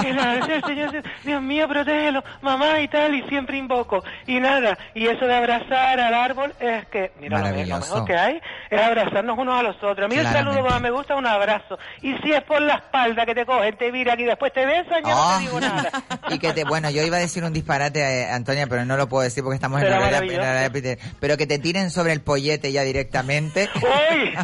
que la del Señor, Dios mío, protégelo, mamá y tal, y siempre invoco. Y nada, y eso de abrazar al árbol es que, mira, lo, mejor que hay es abrazarnos unos a los otros. A mí el saludo más me gusta un abrazo. Y si es por la espalda que te cogen, te viran y después te besan, yo no Oh. te digo nada. y que te, bueno, yo iba a decir un disparate, eh, Antonia, pero no lo puedo decir porque estamos en en horario Peter. Pero que te tiren sobre el pollete ya directamente. ¡Uy!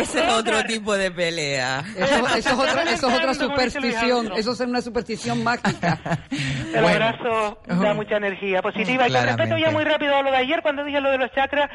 Ese es otro tipo de pelea. Eso, eso es otra, eso es superstición, eso es una superstición mágica. El Bueno. abrazo da mucha energía positiva. Y con respecto ya muy rápido a lo de ayer, cuando dije lo de los chakras,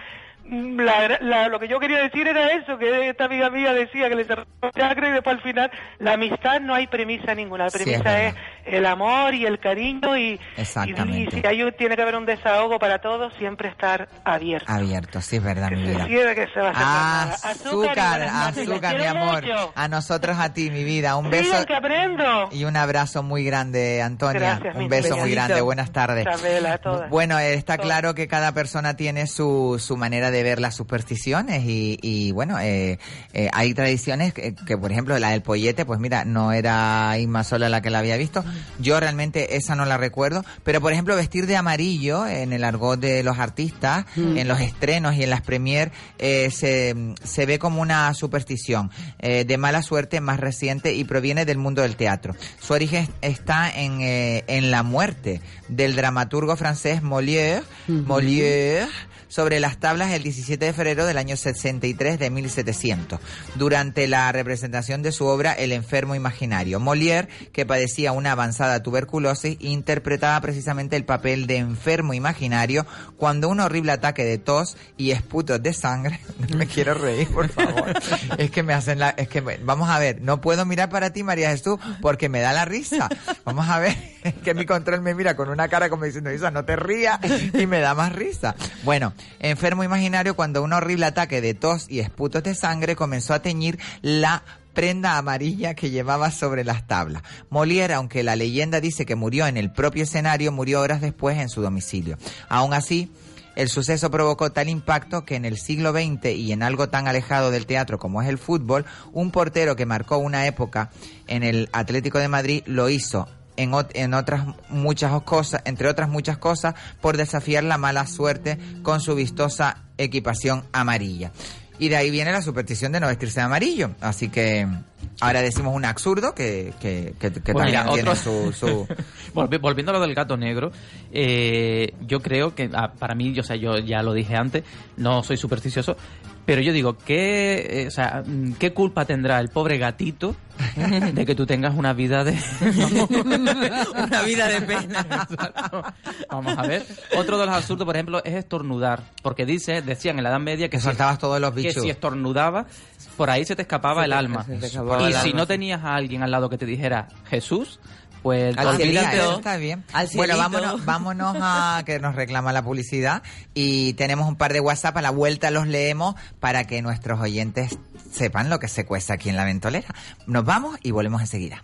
mm, la- la- lo que yo quería decir era eso, que esta amiga mía decía que le cerró los chakras y después al final la amistad no hay premisa ninguna. La Sí, es premisa es, el amor y el cariño y, Exactamente. y, si hay, un- tiene que haber un desahogo para todos, siempre estar abierto. Abierto, sí es verdad, que mi vida. cierre, que se va a hacer nada. Azúcar, azúcar, mi amor. mucho. A nosotros, a ti, mi vida. Un beso Sigan que aprendo. y un abrazo muy grande, Antonia. Gracias, un beso muy grande. Buenas tardes. Isabela, a todas. Bueno, eh, está Todas. claro que cada persona tiene su, su manera de ver las supersticiones y, y bueno, eh, eh, hay tradiciones que, que, por ejemplo, la del pollete, pues mira, no era Isma sola la que la había visto. Yo realmente esa no la recuerdo, pero por ejemplo, vestir de amarillo en el argot de los artistas, en los estrenos y en las premier, eh, se, se ve como una superstición eh, de mala suerte más reciente y proviene del mundo del teatro. Su origen está en, eh, en la muerte del dramaturgo francés Molière, Molière sobre las tablas el 17 de febrero del año 63 de 1700, durante la representación de su obra El enfermo imaginario. Molière, que padecía una avanzada tuberculosis, interpretaba precisamente el papel de enfermo imaginario cuando un horrible ataque de tos y esputos de sangre, me quiero reír, por favor, es que me hacen la, es que me- vamos a ver, no puedo mirar para ti, María Jesús, porque me da la risa. Vamos a ver, es que mi control me mira con una cara como diciendo, Isa, no te rías, y me da más risa. Bueno, enfermo imaginario cuando un horrible ataque de tos y esputos de sangre comenzó a teñir la prenda amarilla que llevaba sobre las tablas. Molière, aunque la leyenda dice que murió en el propio escenario, murió horas después en su domicilio. Aún así, el suceso provocó tal impacto que en el siglo XX y en algo tan alejado del teatro como es el fútbol, un portero que marcó una época en el Atlético de Madrid lo hizo en, ot- en otras muchas cosas, entre otras muchas cosas, por desafiar la mala suerte con su vistosa equipación amarilla. Y de ahí viene la superstición de no vestirse de amarillo. Así que ahora decimos un absurdo que, que, que, que también mira, tiene otro- su... su... Volvi- Volviendo a lo del gato negro, eh, yo creo que ah, para mí, yo, o sea, yo ya lo dije antes, no soy supersticioso, pero yo digo, ¿qué, eh, o sea, mm, ¿qué culpa tendrá el pobre gatito de que tú tengas una vida de... Una vida de pena. Vamos a ver. Otro de los absurdos, por ejemplo, es estornudar. Porque dice, decían en la Edad Media que, Que si- todos los que bichos. si estornudabas, por ahí se te escapaba Se el alma. escapaba Y el si alma, no tenías a alguien al lado que te dijera Jesús, pues Al Ah, mira, cielito. está bien. Al bueno, vámonos, vámonos a que nos reclama la publicidad y tenemos un par de WhatsApp a la vuelta los leemos para que nuestros oyentes sepan lo que se cuesta aquí en la ventolera. Nos vamos y volvemos enseguida.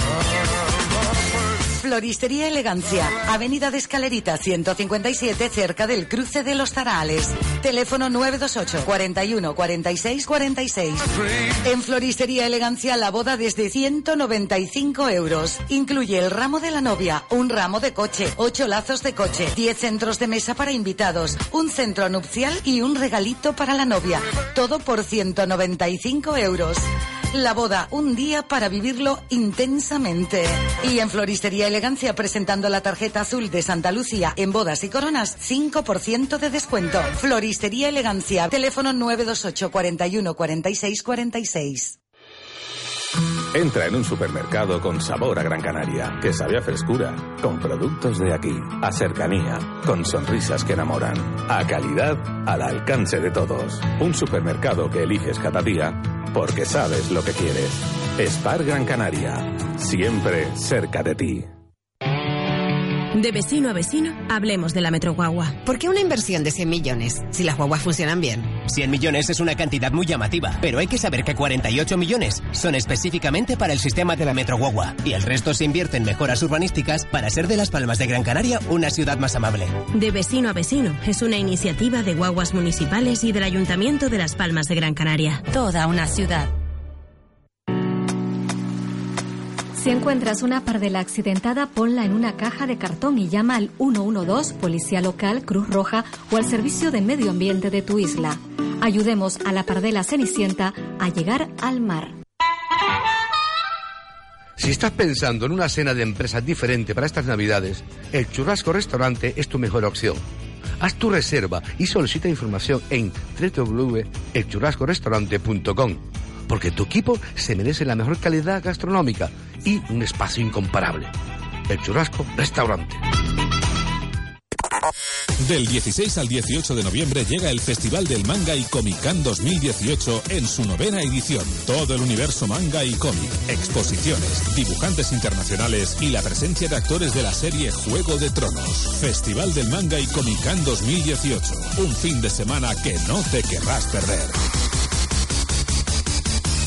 Floristería Elegancia, Avenida de Escalerita 157, cerca del cruce de los Tarales. Teléfono 928 41 46 46. En Floristería Elegancia la boda desde 195 euros. Incluye el ramo de la novia, un ramo de coche, 8 lazos de coche, 10 centros de mesa para invitados, un centro nupcial y un regalito para la novia. Todo por 195 euros. La boda, un día para vivirlo intensamente. Y en Floristería Elegancia, presentando la tarjeta azul de Santa Lucía en bodas y coronas, 5% de descuento. Floristería Elegancia, teléfono 928 41 46 46. Entra en un supermercado con sabor a Gran Canaria, que sabe a frescura, con productos de aquí, a cercanía, con sonrisas que enamoran, a calidad al alcance de todos. Un supermercado que eliges cada día porque sabes lo que quieres. Spar Gran Canaria, siempre cerca de ti. De vecino a vecino, hablemos de la Metro Guagua. ¿Por qué una inversión de 100 millones si las guaguas funcionan bien? 100 millones es una cantidad muy llamativa, pero hay que saber que 48 millones son específicamente para el sistema de la Metro Guagua y el resto se invierte en mejoras urbanísticas para hacer de Las Palmas de Gran Canaria una ciudad más amable. De vecino a vecino es una iniciativa de guaguas municipales y del Ayuntamiento de Las Palmas de Gran Canaria. Toda una ciudad. Si encuentras una pardela accidentada, ponla en una caja de cartón y llama al 112, Policía Local, Cruz Roja o al Servicio de Medio Ambiente de tu isla. Ayudemos a la pardela cenicienta a llegar al mar. Si estás pensando en una cena de empresa diferente para estas navidades, el Churrasco Restaurante es tu mejor opción. Haz tu reserva y solicita información en www.elchurrascorestaurante.com porque tu equipo se merece la mejor calidad gastronómica y un espacio incomparable. El Churrasco Restaurante. Del 16 al 18 de noviembre llega el Festival del Manga y Comic Con 2018 en su novena edición. Todo el universo manga y cómic, exposiciones, dibujantes internacionales y la presencia de actores de la serie Juego de Tronos. Festival del Manga y Comic Con 2018. Un fin de semana que no te querrás perder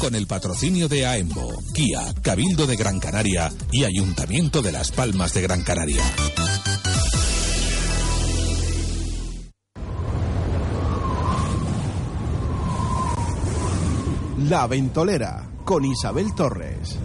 con el patrocinio de AEMBO, Kia, Cabildo de Gran Canaria y Ayuntamiento de Las Palmas de Gran Canaria. La Ventolera con Isabel Torres.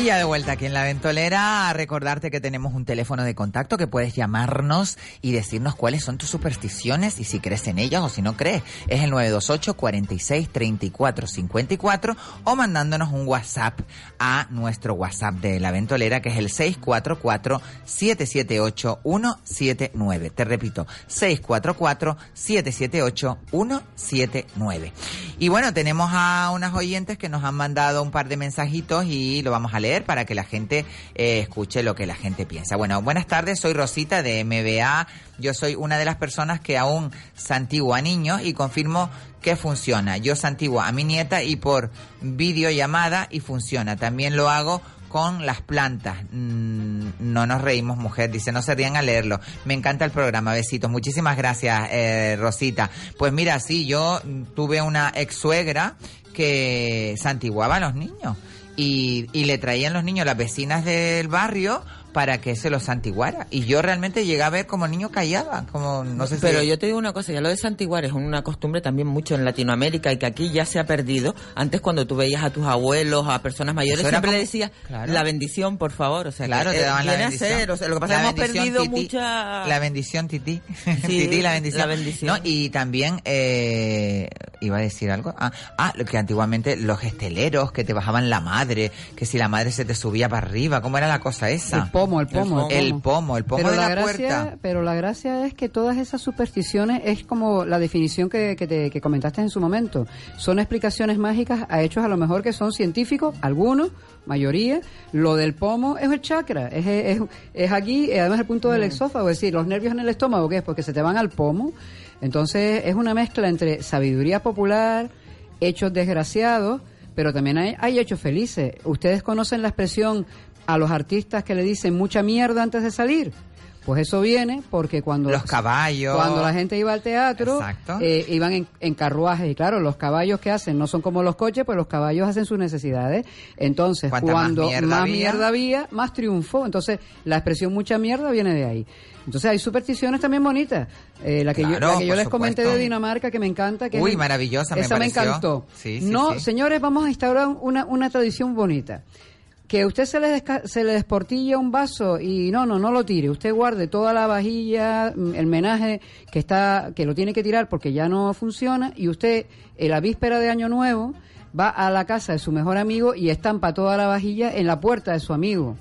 Y ya de vuelta aquí en la ventolera, a recordarte que tenemos un teléfono de contacto que puedes llamarnos y decirnos cuáles son tus supersticiones y si crees en ellas o si no crees. Es el 928 46 34 54 o mandándonos un WhatsApp a nuestro WhatsApp de la ventolera que es el 644 778 179. Te repito, 644 778 179. Y bueno, tenemos a unas oyentes que nos han mandado un par de mensajitos y lo vamos a leer para que la gente eh, escuche lo que la gente piensa. Bueno, buenas tardes, soy Rosita de MBA. Yo soy una de las personas que aún santigua a niños y confirmo que funciona. Yo santigua a mi nieta y por videollamada y funciona. También lo hago con las plantas. Mm, no nos reímos, mujer. Dice, no se rían a leerlo. Me encanta el programa. Besitos. Muchísimas gracias, eh, Rosita. Pues mira, sí, yo tuve una ex suegra que santiguaba a los niños y, le traían los niños las vecinas del barrio para que se los santiguara. Y yo realmente llegué a ver como niño callaba, como no sé si- Pero yo te digo una cosa, ya lo de santiguar es una costumbre también mucho en Latinoamérica y que aquí ya se ha perdido. Antes cuando tú veías a tus abuelos, a personas mayores, siempre le como- decías Claro. la bendición, por favor. O sea, Claro, que, te eh, daban la bendición. ser, o sea, lo que pasa es La que hemos bendición, perdido tití. mucha... La bendición, Titi. Sí, tití, la bendición. la bendición. No, y también, eh, iba a decir algo. Ah, ah, lo que antiguamente los esteleros que te bajaban la madre, que si la madre se te subía para arriba, ¿cómo era la cosa esa? El pomo, el pomo, el pomo, el pomo pero de la, gracia, puerta. Pero la gracia es que todas esas supersticiones es como la definición que, que, te- que comentaste en su momento. Son explicaciones mágicas a hechos a lo mejor que son científicos, algunos, mayoría. Lo del pomo es el chakra, es, es, es aquí, eh, además el punto del exófago, es decir, los nervios en el estómago, ¿qué es? Porque se te van al pomo. Entonces es una mezcla entre sabiduría popular, hechos desgraciados, pero también hay, hay hechos felices. Ustedes conocen la expresión a los artistas que le dicen mucha mierda antes de salir. Pues eso viene porque cuando Los caballos. cuando la gente iba al teatro eh, iban en, en carruajes. Y claro los caballos que hacen no son como los coches pues los caballos hacen sus necesidades. Entonces Cuanta más cuando mierda más había. mierda había más triunfo entonces la expresión mucha mierda viene de ahí. Entonces hay supersticiones también bonitas. Eh, la que yo, la que yo les comenté de Dinamarca que me encanta que Uy, maravillosa, esa me encantó. Sí, sí, no sí. señores vamos a instaurar una, una tradición bonita que usted se le, se le desportilla un vaso y no, no, no lo tire. Usted guarde toda la vajilla, mm, el menaje que está, que lo tiene que tirar porque ya no funciona y usted, en la víspera de Año Nuevo, va a la casa de su mejor amigo y estampa toda la vajilla en la puerta de su amigo.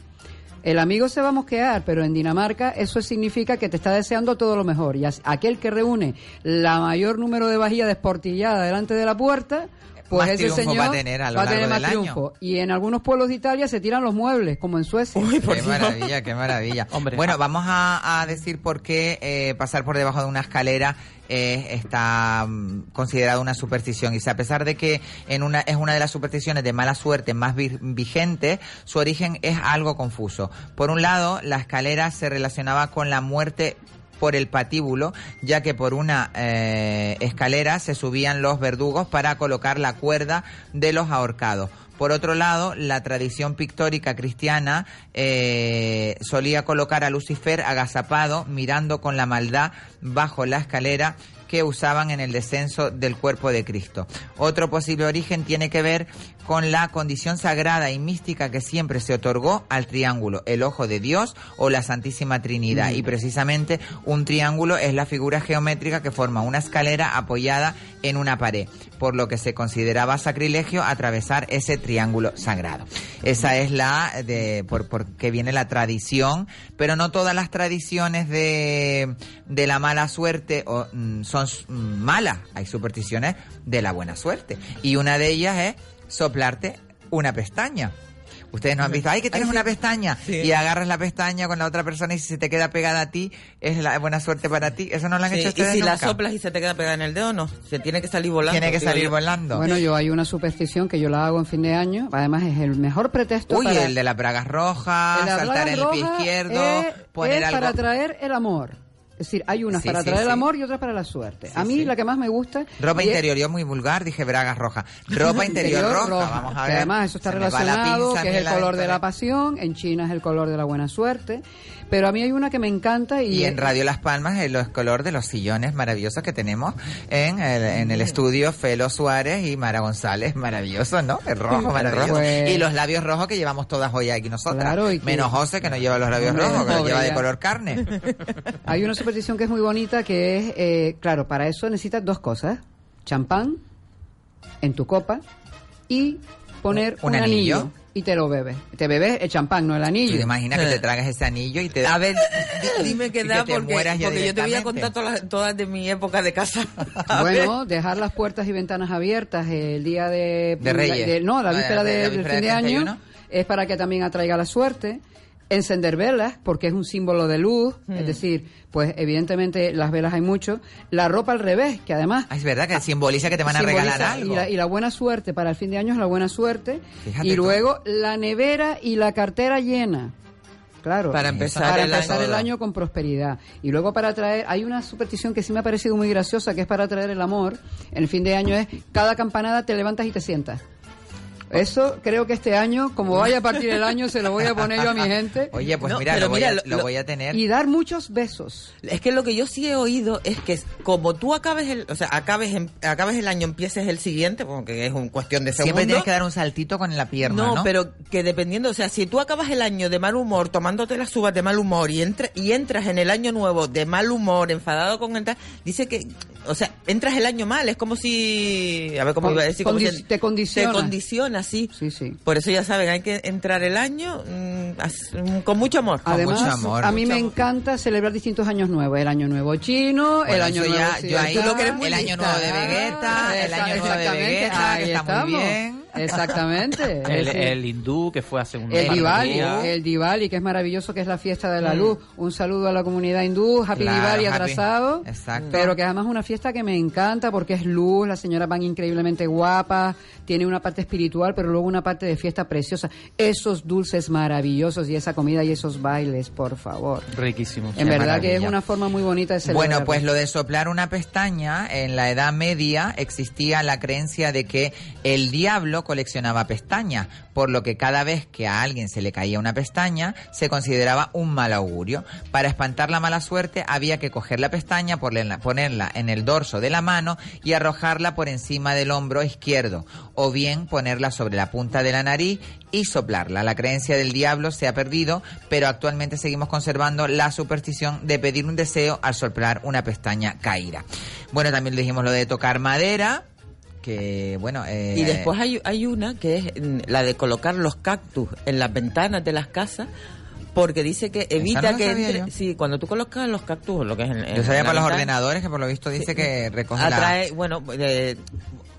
El amigo se va a mosquear, pero en Dinamarca eso significa que te está deseando todo lo mejor. Y aquel que reúne la mayor número de vajilla desportillada delante de la puerta, pues Más ese triunfo señor va a tener a lo va a tener largo más del triunfo. Y en algunos pueblos de Italia se tiran los muebles, como en Suecia. qué maravilla, qué maravilla. bueno, vamos a, a decir por qué eh, pasar por debajo de una escalera eh, está mm, considerado una superstición. Y si a pesar de que en una, es una de las supersticiones de mala suerte más vi- vigente, su origen es algo confuso. Por un lado, la escalera se relacionaba con la muerte por el patíbulo, ya que por una eh, escalera se subían los verdugos para colocar la cuerda de los ahorcados. Por otro lado, la tradición pictórica cristiana eh, solía colocar a Lucifer agazapado, mirando con la maldad bajo la escalera que usaban en el descenso del cuerpo de Cristo. Otro posible origen tiene que ver con la condición sagrada y mística que siempre se otorgó al triángulo, el ojo de Dios o la Santísima Trinidad. Mm. Y precisamente un triángulo es la figura geométrica que forma una escalera apoyada en una pared, por lo que se consideraba sacrilegio atravesar ese triángulo sagrado. Esa es la de por, por que viene la tradición, pero no todas las tradiciones de, de la mala suerte o, mm, son mm, malas. Hay supersticiones de la buena suerte. Y una de ellas es soplarte una pestaña. Ustedes no han visto, ay, que tienes una pestaña y agarras la pestaña con la otra persona y si se te queda pegada a ti, es la buena suerte para ti. Eso no lo han Sí, hecho y ustedes si la soplas y se te queda pegada en el dedo, no. Se tiene que salir volando. Tiene que salir yo. volando. Bueno, yo hay una superstición que yo la hago en fin de año. Además, es el mejor pretexto Uy, para... el de las bragas rojas, la saltar en el pie roja izquierdo, es, poner es algo... para atraer el amor. Es decir, hay unas Sí, para sí, atraer el sí. amor y otras para la suerte. a mí la que más me gusta... Ropa es- interior, yo muy vulgar, dije bragas rojas. Ropa interior, roja, vamos a que ver. además eso está Se relacionado, que es el color de la pasión, en China es el color de la buena suerte, pero a mí hay una que me encanta y, Y en Radio Las Palmas el color de los sillones maravillosos que tenemos en el, en el estudio Felo Suárez y Mara González, maravilloso, ¿no? El rojo, maravilloso. rojo. Y los labios rojos que llevamos todas hoy aquí nosotras. Claro, y que- Menos José que no lleva los labios rojos, que los lleva de color carne. hay una superstición que es muy bonita que es, eh, claro, para eso necesitas dos cosas, champán en tu copa y poner Un un, anillo. anillo. Y te lo bebes. Te bebes el champán, no el anillo. ¿Te imaginas que te tragas ese anillo y te A ver, di- dime qué da que te porque, mueras ya porque yo te voy a contar todas, las- todas de mi época de casa. A ver. Bueno, dejar las puertas y ventanas abiertas el día de... De Reyes. no, la Ah, víspera de- del fin de año 31. es para que también atraiga la suerte. Encender velas, porque es un símbolo de luz, Hmm. es decir, pues evidentemente las velas hay mucho. La ropa al revés, que además... Ah, es verdad que simboliza que te van a regalar algo. Y la, y la buena suerte para el fin de año es la buena suerte. Fíjate y tú. luego la nevera y la cartera llena. Claro, Para empezar para el empezar año. el año con prosperidad. Y luego para traer, hay una superstición que sí me ha parecido muy graciosa, que es para traer el amor. En el fin de año es, cada campanada te levantas y te sientas. Eso creo que este año, como vaya a partir el año, se lo voy a poner yo a mi gente. Oye, pues No, mira, lo, voy a, lo- lo lo- voy a tener. Y dar muchos besos. Es que lo que yo sí he oído es que como tú acabes el, o sea, acabes, en- acabes el año, empieces el siguiente, porque es un cuestión de segundos. Siempre tienes que dar un saltito con la pierna, ¿no? No, pero que dependiendo, o sea, si tú acabas el año de mal humor, tomándote las uvas de mal humor y, entra, y entras en el año nuevo de mal humor, enfadado con el tal, dice que, o sea, entras el año mal, es como si, a ver cómo Con- iba a decir, como condi- si- te condiciona. Te condiciona, sí. Sí, sí. Por eso ya saben, hay que entrar el año mm, mm, con mucho amor. Además, mucho amor, a mí mucho me amor. encanta celebrar distintos años nuevos. El año nuevo chino, el año nuevo ya- yo ahí- el año nuevo de Vegeta, el año nuevo de Vegeta, ahí que está muy estamos. bien. Exactamente. El, hindú que fue hace un El Diwali, el Diwali, que es maravilloso, que es la fiesta de la Mm. luz. Un saludo a la comunidad hindú, Happy Claro, Diwali happy. atrasado. Exacto. Pero que además es una fiesta que me encanta porque es luz, las señoras van increíblemente guapas, tiene una parte espiritual, pero luego una parte de fiesta preciosa. Esos dulces maravillosos y esa comida y esos bailes, por favor. Riquísimo. En Qué verdad que es una forma muy bonita de celebrar. Bueno, pues lo de soplar una pestaña, en la Edad Media existía la creencia de que el diablo coleccionaba pestañas, por lo que cada vez que a alguien se le caía una pestaña, se consideraba un mal augurio. Para espantar la mala suerte, había que coger la pestaña, ponerla, ponerla en el dorso de la mano y arrojarla por encima del hombro izquierdo, o bien ponerla sobre la punta de la nariz y soplarla. La creencia del diablo se ha perdido, pero actualmente seguimos conservando la superstición de pedir un deseo al soplar una pestaña caída. Bueno, también dijimos lo de tocar madera, que bueno... eh, Y después hay, hay una que es mm, la de colocar los cactus en las ventanas de las casas porque dice que evita no que entre... yo. Sí, cuando tú colocas los cactus, lo que es en, en Yo sabía la para los ventana, ordenadores que por lo visto dice que recoge la... atrae, bueno, eh,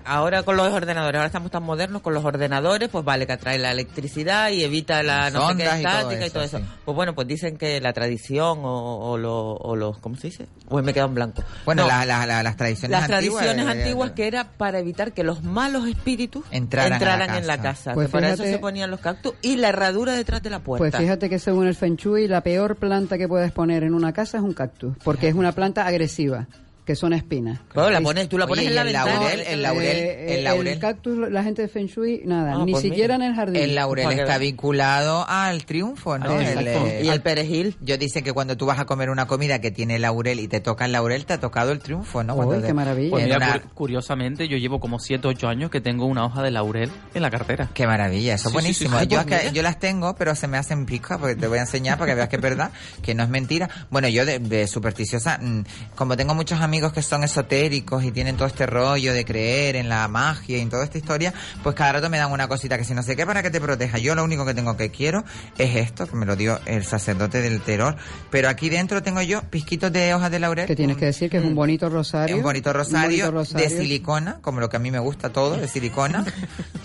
ahora con los ordenadores, ahora estamos tan modernos con los ordenadores, pues vale que atrae la electricidad y evita la Las no sé qué ondas y todo estática y todo eso, sí. Pues bueno, pues dicen que la tradición o, o, lo- o los, ¿cómo se dice? Pues me quedo en blanco. Bueno, No, la- la- la- las tradiciones las antiguas... tradiciones eh, antiguas que era para evitar que los malos espíritus Entraran la en la casa. Pues que para eso se ponían los cactus y la herradura detrás de la puerta. Pues fíjate que según el Feng Shui, la peor planta que puedes poner en una casa es un cactus, porque es una planta agresiva, que son espinas. Claro, la pones, tú la Oye, pones en ¿y la el ventana. laurel? El laurel, Eh, el laurel. cactus, la gente de Feng Shui, nada, Ah, ni pues siquiera mira. en el jardín. El laurel está vinculado al triunfo, ¿no? Al El, eh, Y el perejil. Yo dice que cuando tú vas a comer una comida que tiene laurel y te toca el laurel, te ha tocado el triunfo, ¿no? Uy, qué te- maravilla. Pues en mira, una- cur- curiosamente, yo llevo como 7 8 años que tengo una hoja de laurel en la cartera. Qué maravilla, eso es Sí, sí, sí, buenísimo. sí. yo, Pues es que- yo las tengo, pero se me hacen picas porque te voy a enseñar para que veas que es verdad, que no es mentira. Bueno, yo de, de supersticiosa, mm, como tengo muchos amigos que son esotéricos y tienen todo este rollo de creer en la magia y en toda esta historia, pues cada rato me dan una cosita que si no sé qué para que te proteja. Yo lo único que tengo que quiero es esto, que me lo dio el sacerdote del terror. Pero aquí dentro tengo yo pisquitos de hojas de laurel. Que tienes que decir que es un bonito rosario. Un bonito rosario, un bonito rosario. de silicona, como lo que a mí me gusta todo, de silicona.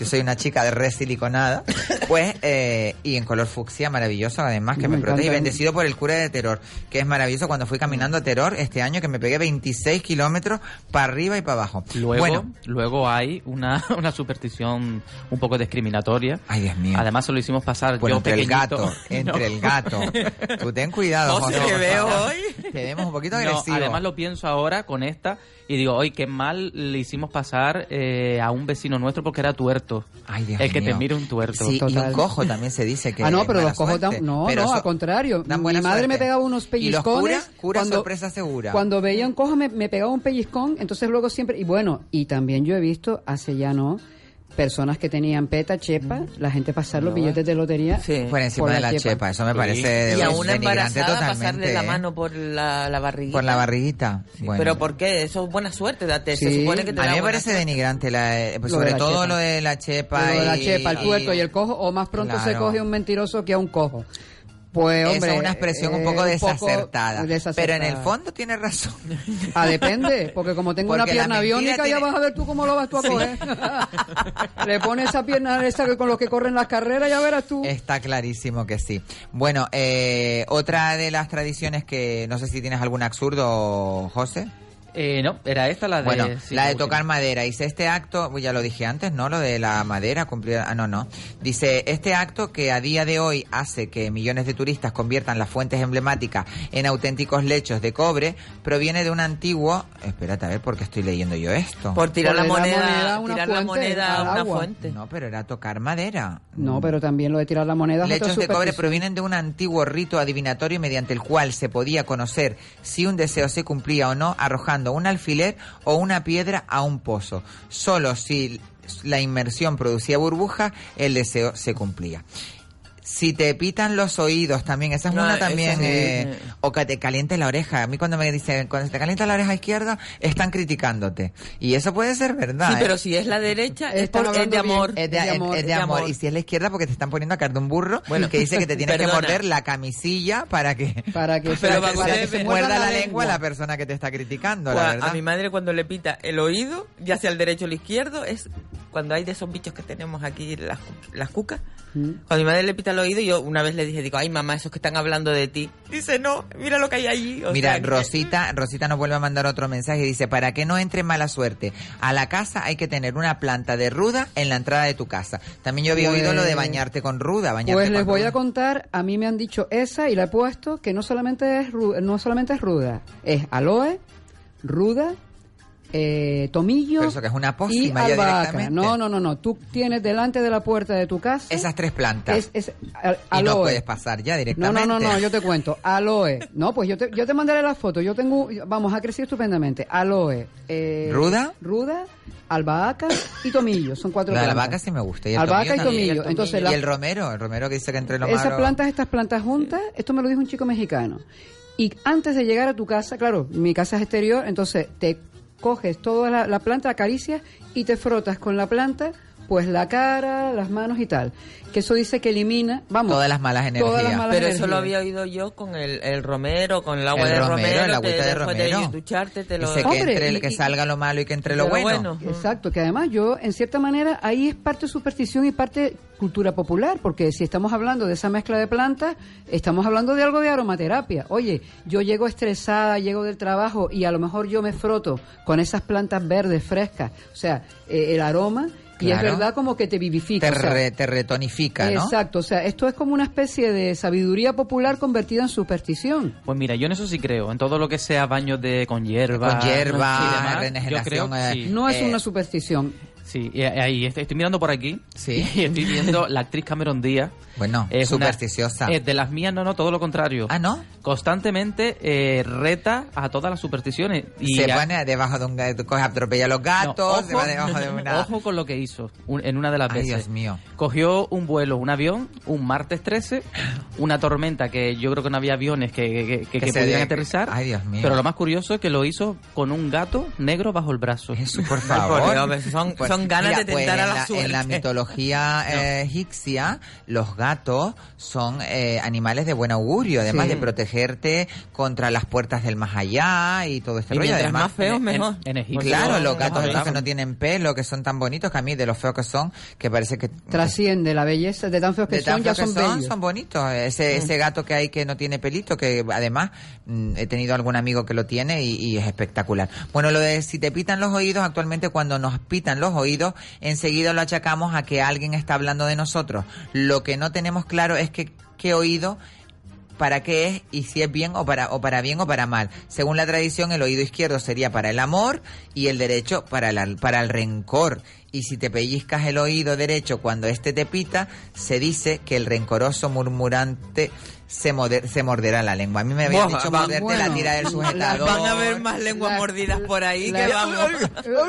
Yo soy una chica de resiliconada. Pues, eh, y en color fucsia, maravilloso, además, que Me me, protege. Y bendecido por el cura de Terror, que es maravilloso cuando fui caminando a Terror este año, que me pegué 26 kilómetros para arriba y para abajo. Luego, bueno, luego hay una, una superstición un poco discriminatoria. Ay, Dios mío. Además, se lo hicimos pasar Bueno, yo entre el gato, entre No. el gato. Tú ten cuidado, José, por veo hoy. Te vemos un poquito No, agresivo. además lo pienso ahora con esta y digo, hoy qué mal le hicimos pasar eh, a un vecino nuestro porque era tuerto. Ay, Dios el que te mire un tuerto. Sí, y Total. un cojo también se dice que ah, no, pero los cojos dan, no, Pero no, al contrario. Mi madre me pegaba unos Y los pellizcones. curas, cura cuando, sorpresa segura. Cuando veía un cojo me, me pegaba un pellizcón, entonces luego siempre, y bueno, y también yo he visto, hace ya no, personas que tenían peta, chepa, la gente pasar los No, billetes de lotería Sí. Por encima por de la chepa. eso me Sí. parece Y a una embarazada totalmente. pasarle la mano por la, la barriguita. Por la barriguita. Bueno. Pero ¿por qué? Eso es buena suerte, date. Se Sí. supone que te a da mí me parece suerte. denigrante, la, eh, pues sobre la todo chepa. lo de la chepa. Lo de la y- chepa, el tuerto y el cojo, o más pronto se coge un mentiroso que a un cojo. Pues, hombre. Es una expresión un eh, poco desacertada. desacertada. Pero en el fondo tiene razón. Ah, depende, porque como tengo una Porque pierna biónica, ya tiene- vas a ver tú cómo lo vas tú a coger. Le pones esa pierna esa con los que corren las carreras, ya verás tú. Está clarísimo que sí. Bueno, eh, otra de las tradiciones que no sé si tienes algún absurdo, José. Eh, no, era esta la de... Bueno, sí, la de tocar madera. Dice este acto, ya lo dije antes, ¿no? Lo de la madera, cumplir. Ah, no, no. Dice, este acto que a día de hoy hace que millones de turistas conviertan las fuentes emblemáticas en auténticos lechos de cobre, proviene de un antiguo. Espérate a ver, porque estoy leyendo yo esto. Por tirar la Por moneda, la moneda a una tirar la fuente, moneda a una fuente. No, pero era tocar madera. No, pero también lo de tirar la moneda Lechos de cobre provienen de un antiguo rito adivinatorio mediante el cual se podía conocer si un deseo se cumplía o no arrojando un alfiler o una piedra a un pozo. Solo si la inmersión producía burbujas, el deseo se cumplía. Si te pitan los oídos también, esa es No, una también, sí. eh, o que te caliente la oreja. A mí cuando me dicen, cuando te calienta la oreja izquierda, están criticándote. Y eso puede ser verdad. Sí, ¿eh? pero si es la derecha, es, por, es de amor. Es de, es- es de amor. Y si es la izquierda, porque te están poniendo a caer de un burro Bueno, que dice que te tienes que morder la camisilla para que, Para que, Pero para que- para para que que se muerda la lengua la persona que te está criticando, la a- verdad. a mi madre cuando le pita el oído, ya sea el derecho o el izquierdo, es cuando hay de esos bichos que tenemos aquí, las, las cucas. Mm. Cuando mi madre le pita al oído, yo una vez le dije, digo, ay mamá, esos que están hablando de ti. Dice, no, mira lo que hay allí. O Mira, sea, que- Rosita, Rosita nos vuelve a mandar otro mensaje y dice, para que no entre mala suerte, a la casa hay que tener una planta de ruda en la entrada de tu casa. También yo había oído lo de Pues- bañarte con ruda, bañarte Pues les con voy ruda. a contar, a mí me han dicho esa y la he puesto que no solamente es ru- no solamente es ruda, es aloe, ruda, eh, tomillo Pero eso que es una y pócima albahaca. No, no, no, no. Tú tienes delante de la puerta de tu casa Esas tres plantas. es, es al- y no puedes pasar ya No, directamente. no, no, no, yo te cuento. Aloe. No, pues yo te, yo te mandaré la foto. Yo tengo, vamos, ha crecido estupendamente. Aloe. eh, ¿Ruda? Ruda, albahaca y tomillo. Son cuatro La plantas. albahaca sí me gusta. Y el Albahaca y también. tomillo. Entonces, y la- el romero, el romero que dice que entre lo esas malo... plantas, estas plantas juntas, esto me lo dijo un chico mexicano. Y antes de llegar a tu casa, claro, mi casa es exterior, entonces te coges toda la, la planta, acaricias y te frotas con la planta, pues la cara, las manos y tal. Que eso dice que elimina, vamos, Todas las malas todas las energías. malas Pero eso lo energías. había oído yo con el, el romero, con el agua El de romero, romero. agüita te- de romero. ducharte, te lo... Dice que, Hombre, entre el- y- que salga lo malo y que entre lo bueno. bueno. Exacto, que además yo, en cierta manera, ahí es parte superstición y parte cultura popular, porque si estamos hablando de esa mezcla de plantas, estamos hablando de algo de aromaterapia. Oye, yo llego estresada, llego del trabajo y a lo mejor yo me froto con esas plantas verdes frescas, o sea, eh, el aroma, y es verdad como que te vivifica. Te, o sea, re- te retonifica, ¿no? Exacto, o sea, esto es como una especie de sabiduría popular convertida en superstición. Pues mira, yo en eso sí creo, en todo lo que sea baños de con hierba, Con hierba, y demás, yo regeneración, creo que eh, sí. No es Eh, una superstición. Sí, y ahí estoy, estoy mirando por aquí Sí. y estoy viendo la actriz Cameron Díaz. Bueno, Es una- supersticiosa. es de las mías, no, no, todo lo contrario. Ah, ¿no? Constantemente eh, reta a todas las supersticiones. Y se a- pone debajo de un gato, coge, atropella a los no, gatos, se ojo, va debajo de una... ojo con lo que hizo un- en una de las Ay, veces. Dios mío. Cogió un vuelo, un avión, un martes 13, una tormenta que yo creo que no había aviones que, que, que- que se de- aterrizar. Ay, Dios mío. Pero lo más curioso es que lo hizo con un gato negro bajo el brazo. Eso, por favor. Son- son ganas de pues, tentar a en la la, suerte. En la mitología eh, egipcia, los gatos son eh, animales de buen augurio, además Sí. de protegerte contra las puertas del más allá y todo este Y rollo. mientras Además, más feos, en- mejor. en Egipto. Claro, Pues los gatos estos que no tienen pelo, que son tan bonitos, que a mí de los feos que son, que parece que... Trasciende la belleza de tan feos que de tan son, ya feos que son son, bellos. son bonitos. Ese, ese gato que hay que no tiene pelito, que además mm, he tenido algún amigo que lo tiene y, y es espectacular. Bueno, lo de si te pitan los oídos, actualmente cuando nos pitan los oídos, enseguida lo achacamos a que alguien está hablando de nosotros. Lo que no tenemos claro es que qué oído para qué es y si es bien o para o para bien o para mal. Según la tradición, el oído izquierdo sería para el amor y el derecho para el, para el rencor. Y si te pellizcas el oído derecho cuando éste te pita, se dice que el rencoroso murmurante se, moder- se morderá la lengua. A mí me habían Buah, dicho morderte bueno, la tira del la- sujetador. Van a haber más lenguas La- mordidas por ahí la- que vamos.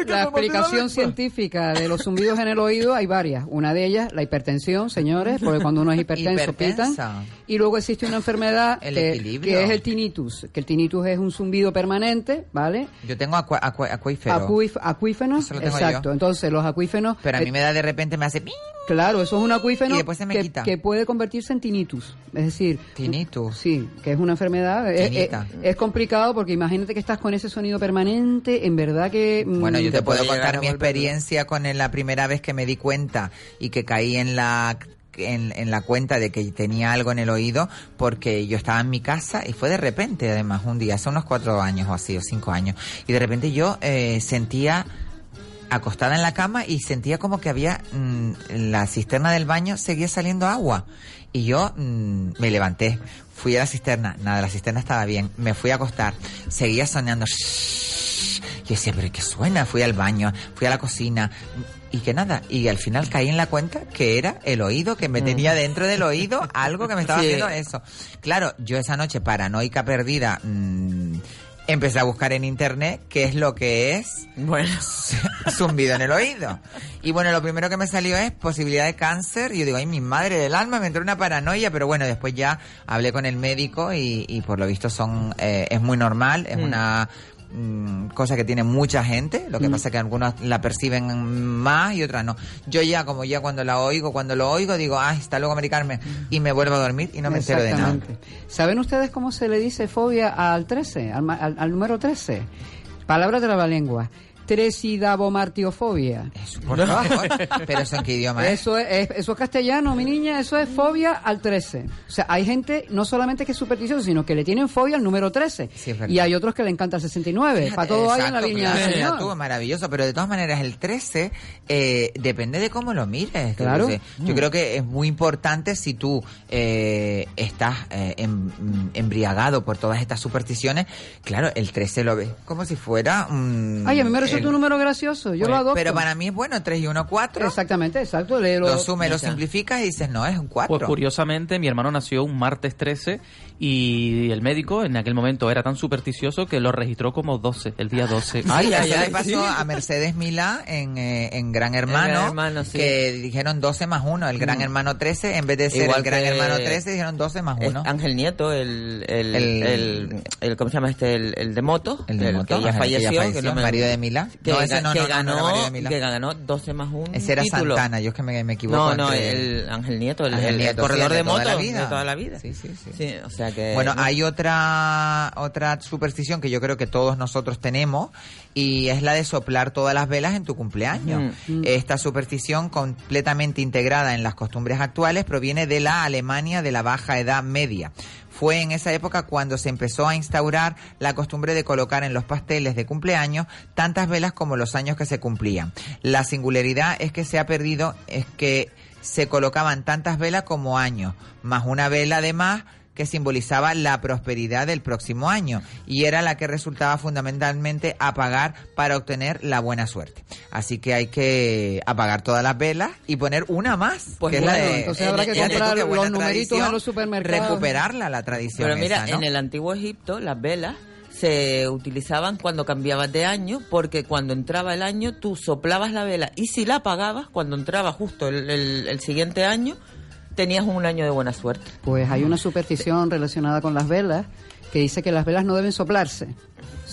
La explicación científica de los zumbidos en el oído hay varias. Una de ellas, la hipertensión, señores, porque cuando uno es hipertenso pitan. Y luego existe una enfermedad El que, equilibrio. que es el tinnitus, que el tinnitus es un zumbido permanente, ¿vale? Yo tengo acuífero. Acuíf- acuífenos, Eso lo tengo exacto. yo. Entonces, los acuífenos... pero a mí eh, me da de repente, me hace... Claro, eso es un acuífeno Y después se me que, quita. que puede convertirse en tinnitus. Es decir, Tinnitus. sí, que es una enfermedad. Es, Tinita. es- es complicado porque imagínate que estás con ese sonido permanente, en verdad que... mm, Bueno, yo te, puedo contar mi experiencia con el- la primera vez que me di cuenta y que caí en la en, en la cuenta de que tenía algo en el oído porque yo estaba en mi casa y fue de repente además un día hace unos cuatro años o así o cinco años y de repente yo eh, sentía acostada en la cama y sentía como que había mm, en la cisterna del baño seguía saliendo agua y yo mm, me levanté fui a la cisterna nada la cisterna estaba bien me fui a acostar seguía sonando y yo decía, pero ¿qué suena? Fui al baño, fui a la cocina y que nada. Y al final caí en la cuenta que era el oído, que me tenía dentro del oído algo que me estaba Sí. haciendo eso. Claro, yo esa noche paranoica perdida mm, empecé a buscar en internet qué es lo que es Bueno, zumbido en el oído. Y bueno, lo primero que me salió es posibilidad de cáncer. Y yo digo, ay, mi madre del alma, me entró una paranoia. Pero bueno, después ya hablé con el médico y, y por lo visto son eh, es muy normal, es Mm. una mm, cosa que tiene mucha gente. Lo que pasa es que algunos la perciben más y otras no. Yo ya, como ya cuando la oigo, cuando lo oigo, digo, ay, está luego Mari Carmen. Y me vuelvo a dormir y no me entero de nada. ¿Saben ustedes cómo se le dice fobia al 13, al, al- al número 13? Palabra de la lengua. Tresidabomartiofobia. Por favor. Pero eso en qué idioma es. Eso es, es- eso es castellano, mi niña, eso es fobia al 13. O sea, hay gente no solamente que es supersticiosa, sino que le tienen fobia al número 13. Sí, y hay otros que le encanta el 69. Fíjate, Para todo hay en la exacto, línea claro, Señor. tú, maravilloso, pero de todas maneras el 13 eh, depende de cómo lo mires. Claro. Entonces, Yo Mm. creo que es muy importante si tú eh, estás eh, em- mm, embriagado por todas estas supersticiones, claro, el 13 lo ves como si fuera un... Ay, a mí me el- un número gracioso. Yo pues, lo adopto. Pero para mí es bueno, 3 y 1, 4. Exactamente, exacto. léelo. Lo sumes, lo simplificas y dices, no, es un 4. Pues curiosamente, mi hermano nació un martes 13 y el médico en aquel momento era tan supersticioso que lo registró como 12, el día 12. Ay, ay, le pasó a Mercedes Milá en, eh, en Gran Hermano, Gran Hermano, sí. que dijeron 12 más 1, el Gran Mm. Hermano 13, en vez de ser Igual el Gran que- Hermano 13, dijeron 12 más Es 1. Ángel Nieto, el, el, El- el, el- ¿cómo se llama este? El, el de moto, El de moto, que ya ajá, que falleció, falleció, no me- marido de Milá. Que, No, ese no, que no, ganó, de que ganó 12 más 1 Ese era título. Santana, yo es que me, me equivoco. No, no, el Ángel Nieto, el, Ángel el- el Nieto, sí, corredor de, vida. de toda la vida. Sí, sí, sí. o sea que Bueno, no- hay otra otra superstición que yo creo que todos nosotros tenemos y es la de soplar todas las velas en tu cumpleaños. Mm. Esta superstición completamente integrada en las costumbres actuales proviene de la Alemania de la Baja Edad Media. Fue en esa época cuando se empezó a instaurar la costumbre de colocar en los pasteles de cumpleaños tantas velas como los años que se cumplían. La singularidad es que se ha perdido, es que se colocaban tantas velas como años, más una vela de más que simbolizaba la prosperidad del próximo año y era la que resultaba fundamentalmente apagar para obtener la buena suerte. Así que hay que apagar todas las velas y poner una más. Pues que es la de- entonces habrá que comprar buena los numeritos en los supermercados. Recuperarla la tradición Pero mira, esa, ¿no? en el antiguo Egipto las velas se utilizaban cuando cambiabas de año, porque cuando entraba el año tú soplabas la vela y si la apagabas, cuando entraba justo el, el- el siguiente año, tenías un año de buena suerte. Pues hay una superstición relacionada con las velas que dice que las velas no deben soplarse,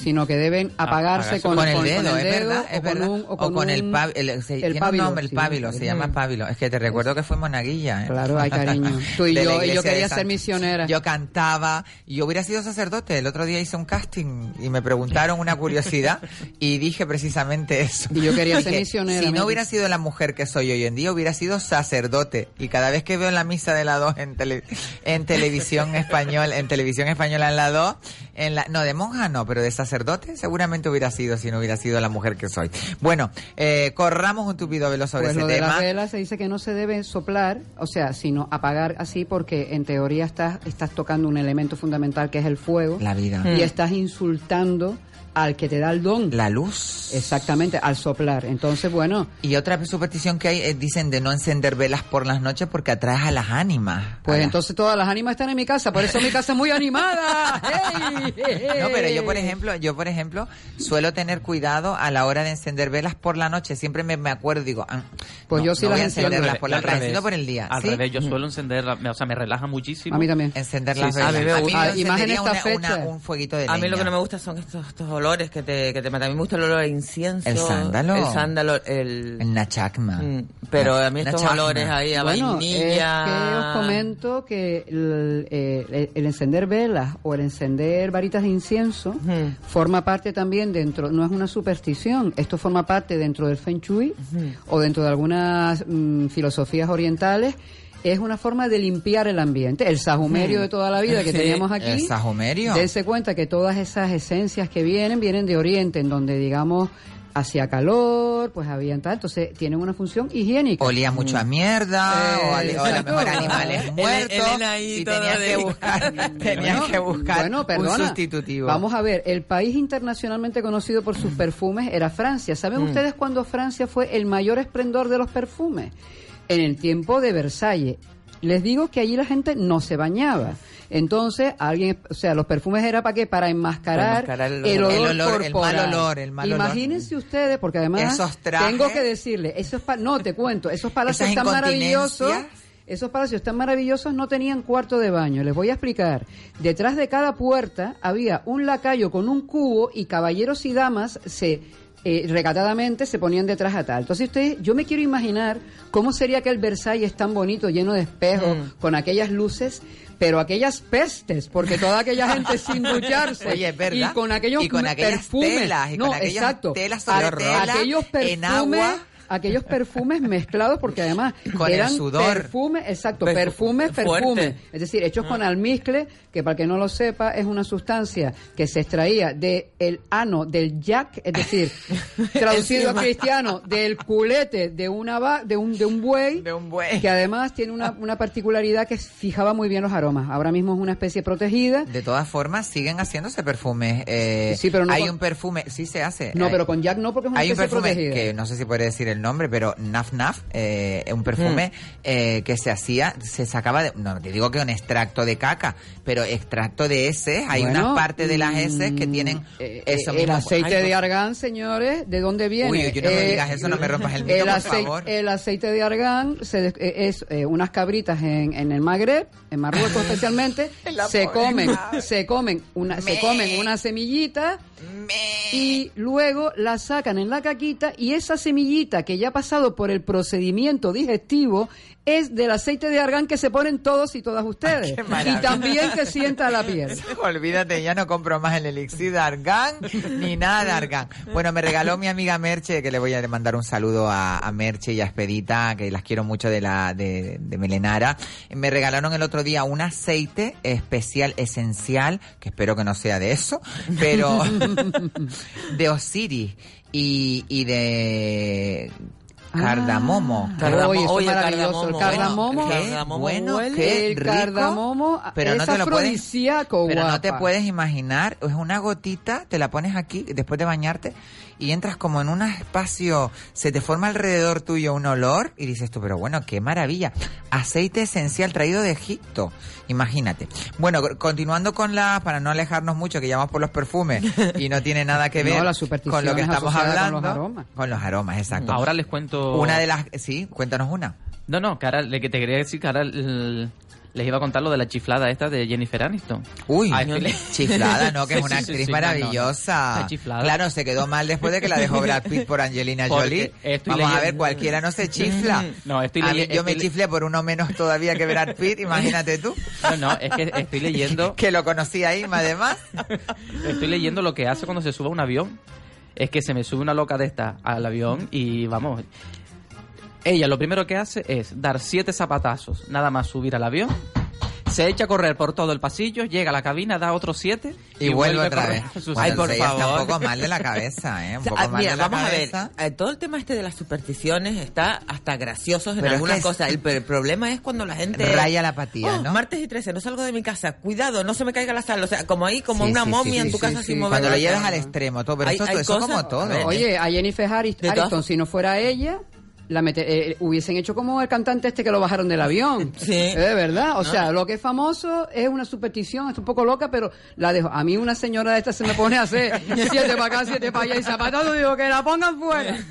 sino que deben apagarse con, con el con- dedo, con es dedo verdad, o es con verdad. un- o con, el, pab- el, se- pábilo, nombre, el sí. pábilo, se llama pábilo. Es que te recuerdo que fue monaguilla. ¿eh? Claro, ay, cariño. Tú y yo, yo quería ser misionera. Yo cantaba, y yo hubiera sido sacerdote. El otro día hice un casting y me preguntaron una curiosidad y dije precisamente eso. Y yo quería ser misionera, Si no hubiera sido la mujer que soy hoy en día, hubiera sido sacerdote. Y cada vez que veo en la misa de la 2 en, tele- en televisión español, en televisión española en la 2, en la, no, de monja no, pero de sacerdote seguramente hubiera sido si no hubiera sido la mujer que soy. Bueno, eh, corramos un tupido velo sobre Pues ese lo de tema. las velas se dice que no se debe soplar, o sea, sino apagar así porque en teoría estás, estás tocando un elemento fundamental que es el fuego. La vida. Y Mm. estás insultando al que te da el don. La luz. Exactamente, al soplar. Entonces, bueno, Y otra superstición que hay, eh, dicen de no encender velas por las noches porque atraes a las ánimas. pues las- entonces todas las ánimas están en mi casa, por eso mi casa es muy animada. ¡Hey! No, pero yo por ejemplo, yo por ejemplo suelo tener cuidado a la hora de encender velas por la noche. Siempre me, me acuerdo, digo, ah, Pues no, yo sí no las voy a enciendo. encenderlas por la noche, por el día. Al ¿sí? revés, yo suelo encender, o sea, me relaja muchísimo. A mí también. Encender las sí. velas. A mí me yo gusta. Y más en encendería esta una- una- fecha. un fueguito de A mí lo que leña. no me gusta son estos, estos olores que te, que te matan. A mí me gusta el olor a incienso. El sándalo. El sándalo, el... El nachacma. Mm, Pero a mí estos Nachacma. olores ahí a Bueno, vainilla... es que os comento que el, eh, el encender velas o el encender varitas de incienso forma parte también dentro, no es una superstición, esto forma parte dentro del Feng Shui o dentro de algunas mm, filosofías orientales. Es una forma de limpiar el ambiente. El sajumerio de toda la vida que Sí, teníamos aquí. el sajumerio. Dense cuenta que todas esas esencias que vienen, vienen de Oriente, en donde, digamos, hacía calor, pues habían tal. Entonces, tienen una función higiénica. Olía mucho a mierda, o, a, o a lo mejor animales muertos. Elena ahí y todo tenías de- que buscar, tenías Bueno, que buscar bueno, un sustitutivo. Vamos a ver, el país internacionalmente conocido por sus perfumes era Francia. ¿Saben Mm. ustedes cuándo Francia fue el mayor esplendor de los perfumes? En el tiempo de Versalles. Les digo que allí la gente no se bañaba. Entonces, alguien, o sea, los perfumes era para qué? Para enmascarar, Para enmascarar el el, olor. El olor, el corporal. mal olor, el mal olor. Imagínense ustedes, porque además Esos trajes. tengo que decirle, esos no te cuento, esos palacios Esas tan maravillosos. Esos palacios tan maravillosos no tenían cuarto de baño. Les voy a explicar. Detrás de cada puerta había un lacayo con un cubo y caballeros y damas se eh, recatadamente se ponían detrás a tal. Entonces ustedes, yo me quiero imaginar cómo sería aquel Versalles tan bonito, lleno de espejos, Mm. con aquellas luces. pero aquellas pestes, porque toda aquella gente sin ducharse Oye, es verdad. y con aquellos Y con aquellas perfumes, telas, y no, con aquellas exacto, telas sobre aquellos en perfumes, agua. Aquellos perfumes mezclados porque además Con el eran sudor. perfumes, exacto, Perfu- perfumes, perfumes, es decir, hechos con almizcle, que para que no lo sepa es una sustancia que se extraía de el ano del jack, es decir, traducido a cristiano, del culete de una va- de un de un buey, De un buey. que además tiene una, una particularidad que fijaba muy bien los aromas. Ahora mismo es una especie protegida. De todas formas, siguen haciéndose perfumes. eh, Sí, pero no hay con- un perfume, sí se hace. No, Hay- pero con Jack no, porque es una Hay un perfume protegida. que no sé si puede decir el nombre, pero Naf Naf, eh, un perfume Mm. eh, que se hacía, se sacaba de, no te digo que un extracto de caca, pero extracto de heces, hay Bueno, unas partes de las heces que mm, tienen eh, eso el mismo. aceite Ay, de argán, señores, ¿de dónde viene? Uy, uy, no me Eh, digas eso, no me rompas el mito, por favor. El aceite de argán se eh, es eh, unas cabritas en, en el Magreb, en Marruecos especialmente, se comen, madre. se comen una, se Me. comen una semillita y luego la sacan en la caquita y esa semillita que ya ha pasado por el procedimiento digestivo es del aceite de argán que se ponen todos y todas ustedes. Y también que sienta la piel. Olvídate, ya no compro más el elixir de argán ni nada de argán. Bueno, me regaló mi amiga Merche, que le voy a mandar un saludo a, a Merche y a Expedita, que las quiero mucho de la de, de Melenara. Me regalaron el otro día un aceite especial, esencial, que espero que no sea de eso, pero de Osiris y, y de cardamomo. Cardamomo. Oye, es el maravilloso. El cardamomo, cardamomo, Qué cardamomo bueno, huele. qué el rico. cardamomo pero es no te lo puedes, pero no te guapa. puedes imaginar, es una gotita, te la pones aquí después de bañarte y entras como en un espacio, se te forma alrededor tuyo un olor y dices tú, pero bueno, qué maravilla. Aceite esencial traído de Egipto, imagínate. Bueno, co- continuando con la, para no alejarnos mucho, que llamamos por los perfumes y no tiene nada que No, ver las con lo que estamos asociadas con hablando. los aromas. Con los aromas, exacto. Ahora les cuento. Una de las, sí, cuéntanos una. No, no, que ahora le que te quería decir que ahora l- les iba a contar lo de la chiflada esta de Jennifer Aniston. Uy, no chiflada, ¿no? Que es una sí, actriz sí, no, no, no. maravillosa. La chiflada. Claro, se quedó mal después de que la dejó Brad Pitt por Angelina Porque Jolie. Vamos a ver, leyendo- cualquiera no se chifla. No, estoy A mí- leyendo- yo me chiflé por uno menos todavía que Brad Pitt, imagínate tú. No, no, es que estoy leyendo. Que lo conocí ahí, además. Estoy leyendo lo que hace cuando se sube a un avión. Es que se me sube una loca de esta al avión y vamos. Ella lo primero que hace es dar siete zapatazos, nada más subir al avión. Se echa a correr por todo el pasillo, llega a la cabina, da otros siete Y, vuelve otra vez. Bueno, Ay, por ella está favor. un poco mal de la cabeza, ¿eh? Un O sea, poco mal mira, de la vamos cabeza. a ver, eh, todo el tema este de las supersticiones está hasta graciosos en Pero es algunas que es- cosas. El, problema es cuando la gente... Raya la apatía, Oh, ¿no? Martes y 13, no salgo de mi casa. Cuidado, no se me caiga la sal. O sea, como ahí, como Sí, una sí, momia sí, en tu sí, casa sí. sin mover Cuando lo la llevas al extremo, todo, pero Hay- eso, hay eso cosas- como todo. Oye, a Jennifer Aris- De todas- Aniston, si no fuera ella, la mete- eh, hubiesen hecho como el cantante este que lo bajaron del avión. Sí. Es verdad. O No. sea, lo que es famoso es una superstición, es un poco loca, pero la dejo. A mí una señora de esta se me pone a hacer siete para acá, siete para allá y zapatazo, digo que la pongan fuera.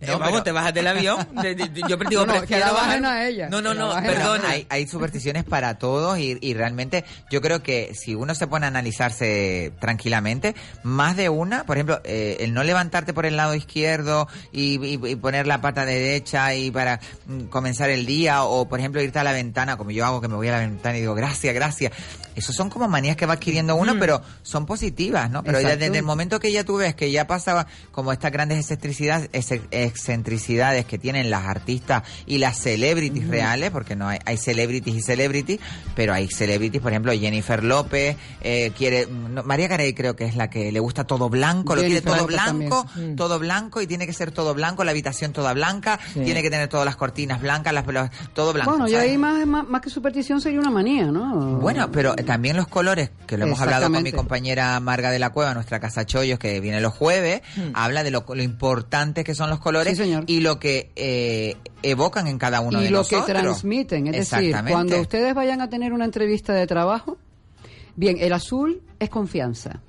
Eh, vamos, te bajas del avión. De- de- de- yo digo, No, no, que la bajar- bajen a ella. No, no, no, ella. Hay, hay supersticiones para todos y, y realmente yo creo que si uno se pone a analizarse tranquilamente, más de una, por ejemplo, eh, el no levantarte por el lado izquierdo y, y- y poner la pata derecha y para mm, comenzar el día o por ejemplo irte a la ventana, como yo hago que me voy a la ventana y digo gracias, gracias. Esos son como manías que va adquiriendo uno, pero son positivas, ¿no? Pero ya desde el momento que ya tú ves que ya pasaba como estas grandes excentricidades, ex- excentricidades que tienen las artistas y las celebrities reales, porque no hay, hay celebrities y celebrities, pero hay celebrities, por ejemplo, Jennifer López, eh, quiere, no, María Carey creo que es la que le gusta todo blanco, lo quiere todo blanco, también. Mm. todo blanco y tiene que ser todo blanco, la habitación toda blanca, Sí. tiene que tener todas las cortinas blancas, las, todo blanco. Bueno, y ¿sabes? ahí más, más, más que superstición sería una manía, ¿no? Bueno, pero también los colores, que lo hemos hablado con mi compañera Marga de la Cueva, nuestra casa Chollos, que viene los jueves, habla de lo, lo importantes que son los colores. Sí, señor. y lo que eh, evocan en cada uno y de lo nosotros. que transmiten. Es decir, cuando ustedes vayan a tener una entrevista de trabajo, bien, el azul es confianza.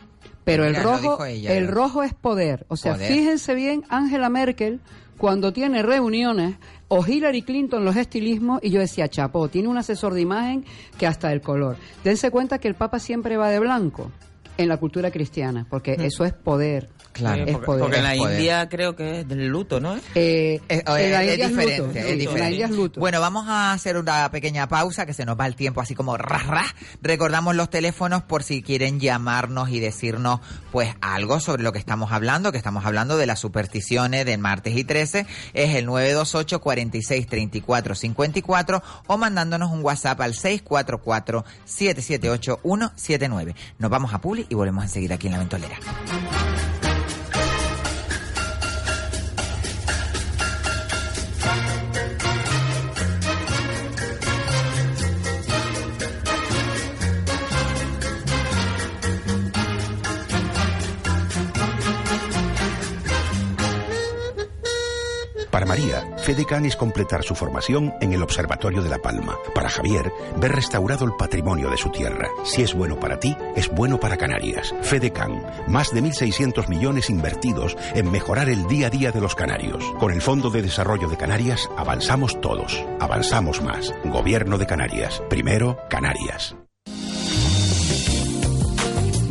Pero el Mira, lo rojo, ella, el lo- rojo es poder. O sea, Poder. fíjense bien, Angela Merkel, cuando tiene reuniones, o Hillary Clinton los estilismos, y yo decía, chapo, tiene un asesor de imagen que hasta el color. Dense cuenta que el Papa siempre va de blanco. en la cultura cristiana, porque Mm. eso es poder. Claro, es porque, poder. porque en la poder. India creo que es del luto, ¿no? Eh, Es, en la es India es luto, diferente, luto, es en la diferente. India es luto. Bueno, vamos a hacer una pequeña pausa que se nos va el tiempo así como ras, ras. Recordamos los teléfonos por si quieren llamarnos y decirnos pues algo sobre lo que estamos hablando, que estamos hablando de las supersticiones del martes y 13, es el 928 46 34 54 o mandándonos un WhatsApp al 644 778 179. Nos vamos a Publi y volvemos enseguida aquí en la ventolera. Para María, FEDECAN es completar su formación en el Observatorio de La Palma. Para Javier, ver restaurado el patrimonio de su tierra. Si es bueno para ti, es bueno para Canarias. FEDECAN, más de 1.600 millones invertidos en mejorar el día a día de los canarios. Con el Fondo de Desarrollo de Canarias, avanzamos todos. Avanzamos más. Gobierno de Canarias. Primero, Canarias.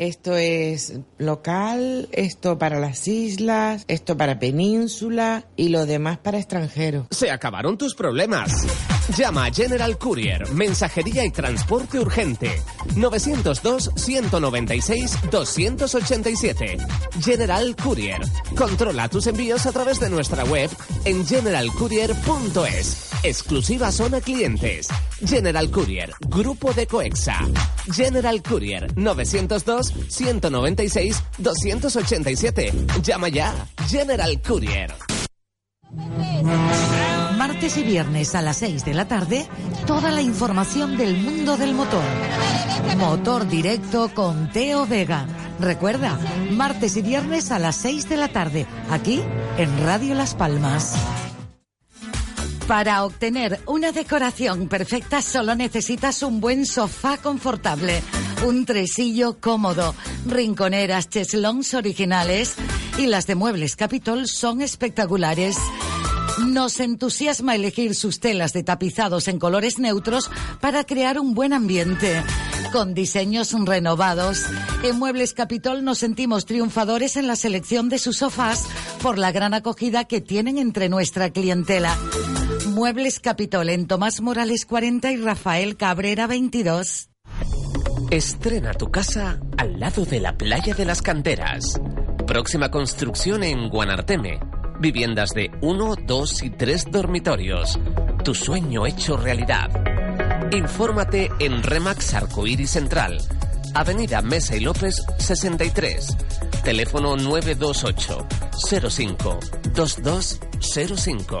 Esto es local, esto para las islas, esto para península y lo demás para extranjeros. Se acabaron tus problemas. Llama a General Courier, mensajería y transporte urgente. 902-196-287. General Courier. Controla tus envíos a través de nuestra web en generalcourier.es. Exclusiva zona clientes. General Courier, Grupo de Coexa. General Courier, 902-196-287. Llama ya. General Courier. Martes y viernes a las 6 de la tarde, toda la información del mundo del motor. Motor directo con Teo Vega. Recuerda, martes y viernes a las 6 de la tarde, aquí en Radio Las Palmas. Para obtener una decoración perfecta solo necesitas un buen sofá confortable, un tresillo cómodo, rinconeras cheslons originales y las de Muebles Capitol son espectaculares. Nos entusiasma elegir sus telas de tapizados en colores neutros para crear un buen ambiente. Con diseños renovados, en Muebles Capitol nos sentimos triunfadores en la selección de sus sofás por la gran acogida que tienen entre nuestra clientela. Muebles Capitol en Tomás Morales 40 y Rafael Cabrera 22. Estrena tu casa al lado de la playa de las canteras. Próxima construcción en Guanarteme. Viviendas de 1, 2 y 3 dormitorios. Tu sueño hecho realidad. Infórmate en Remax Arcoíris Central. Avenida Mesa y López 63. Teléfono 928 05 2205.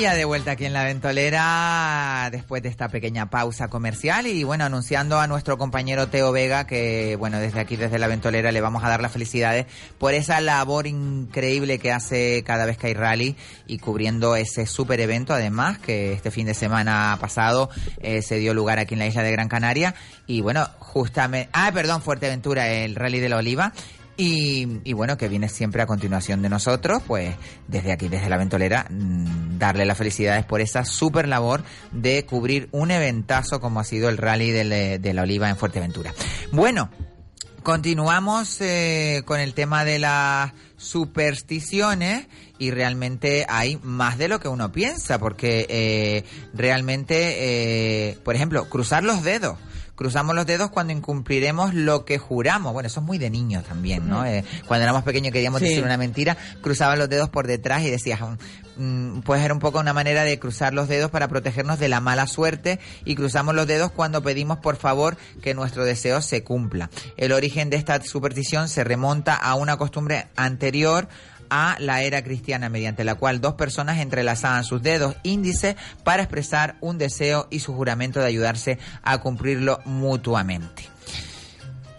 Ya de vuelta aquí en la ventolera, después de esta pequeña pausa comercial y bueno, anunciando a nuestro compañero Teo Vega que bueno, desde aquí, desde la ventolera, le vamos a dar las felicidades por esa labor increíble que hace cada vez que hay rally y cubriendo ese super evento además que este fin de semana pasado eh, se dio lugar aquí en la isla de Gran Canaria. Y bueno, justamente, ah, perdón, Fuerteventura, el rally de la Oliva Y, y bueno, que viene siempre a continuación de nosotros, pues desde aquí, desde la ventolera, mm, darle las felicidades por esa super labor de cubrir un eventazo como ha sido el rally del- de la oliva en Fuerteventura. Bueno, Continuamos eh, con el tema de las supersticiones y realmente hay más de lo que uno piensa, porque eh, realmente, eh, por ejemplo, cruzar los dedos. Cruzamos los dedos cuando incumpliremos lo que juramos. Bueno, eso es muy de niños también, ¿no? Eh, cuando éramos pequeños queríamos Sí. decir una mentira, cruzaban los dedos por detrás y decías, mm, pues era un poco una manera de cruzar los dedos para protegernos de la mala suerte y cruzamos los dedos cuando pedimos por favor que nuestro deseo se cumpla. El origen de esta superstición se remonta a una costumbre anterior a la era cristiana, mediante la cual dos personas entrelazaban sus dedos índice para expresar un deseo y su juramento de ayudarse a cumplirlo mutuamente.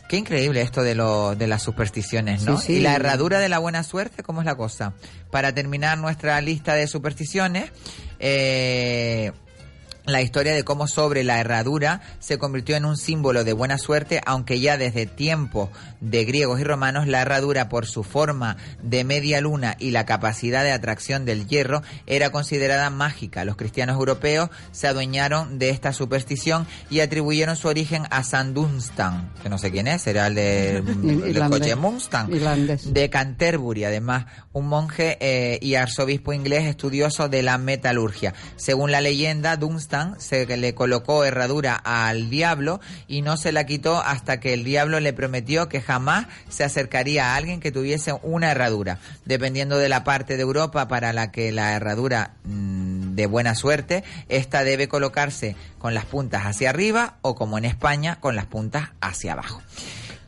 Qué increíble esto de, lo, de las supersticiones, ¿no? Sí, sí. Y la herradura de la buena suerte, ¿cómo es la cosa? Para terminar nuestra lista de supersticiones, eh, la historia de cómo sobre la herradura se convirtió en un símbolo de buena suerte, aunque ya desde tiempos de griegos y romanos la herradura por su forma de media luna y la capacidad de atracción del hierro era considerada mágica. Los cristianos europeos se adueñaron de esta superstición y atribuyeron su origen a San Dunstan, que no sé quién es, era el de, coche Mustang Irlandés. de Canterbury, además, un monje eh, y arzobispo inglés estudioso de la metalurgia. Según la leyenda, Dunstan se le colocó herradura al diablo y no se la quitó hasta que el diablo le prometió que jamás se acercaría a alguien que tuviese una herradura. Dependiendo de la parte de Europa para la que la herradura mm, de buena suerte, esta debe colocarse con las puntas hacia arriba o como en España con las puntas hacia abajo.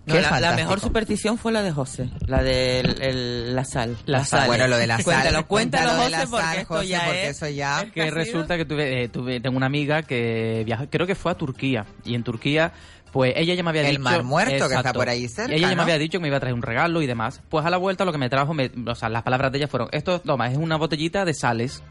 No, la, la mejor superstición fue la de José, la de el- la sal. La sal. Bueno, lo de la sal. Cuéntalo, cuéntalo, la José, porque sal, esto José, ya porque es... eso ya... que resulta que tuve, eh, tuve tengo una amiga que viajó, creo que fue a Turquía y en Turquía pues ella ya me había El dicho Mar Muerto, que está por ahí cerca, ella ya ¿no? me había dicho que me iba a traer un regalo y demás pues a la vuelta lo que me trajo me- o sea las palabras de ella fueron esto toma es una botellita de sales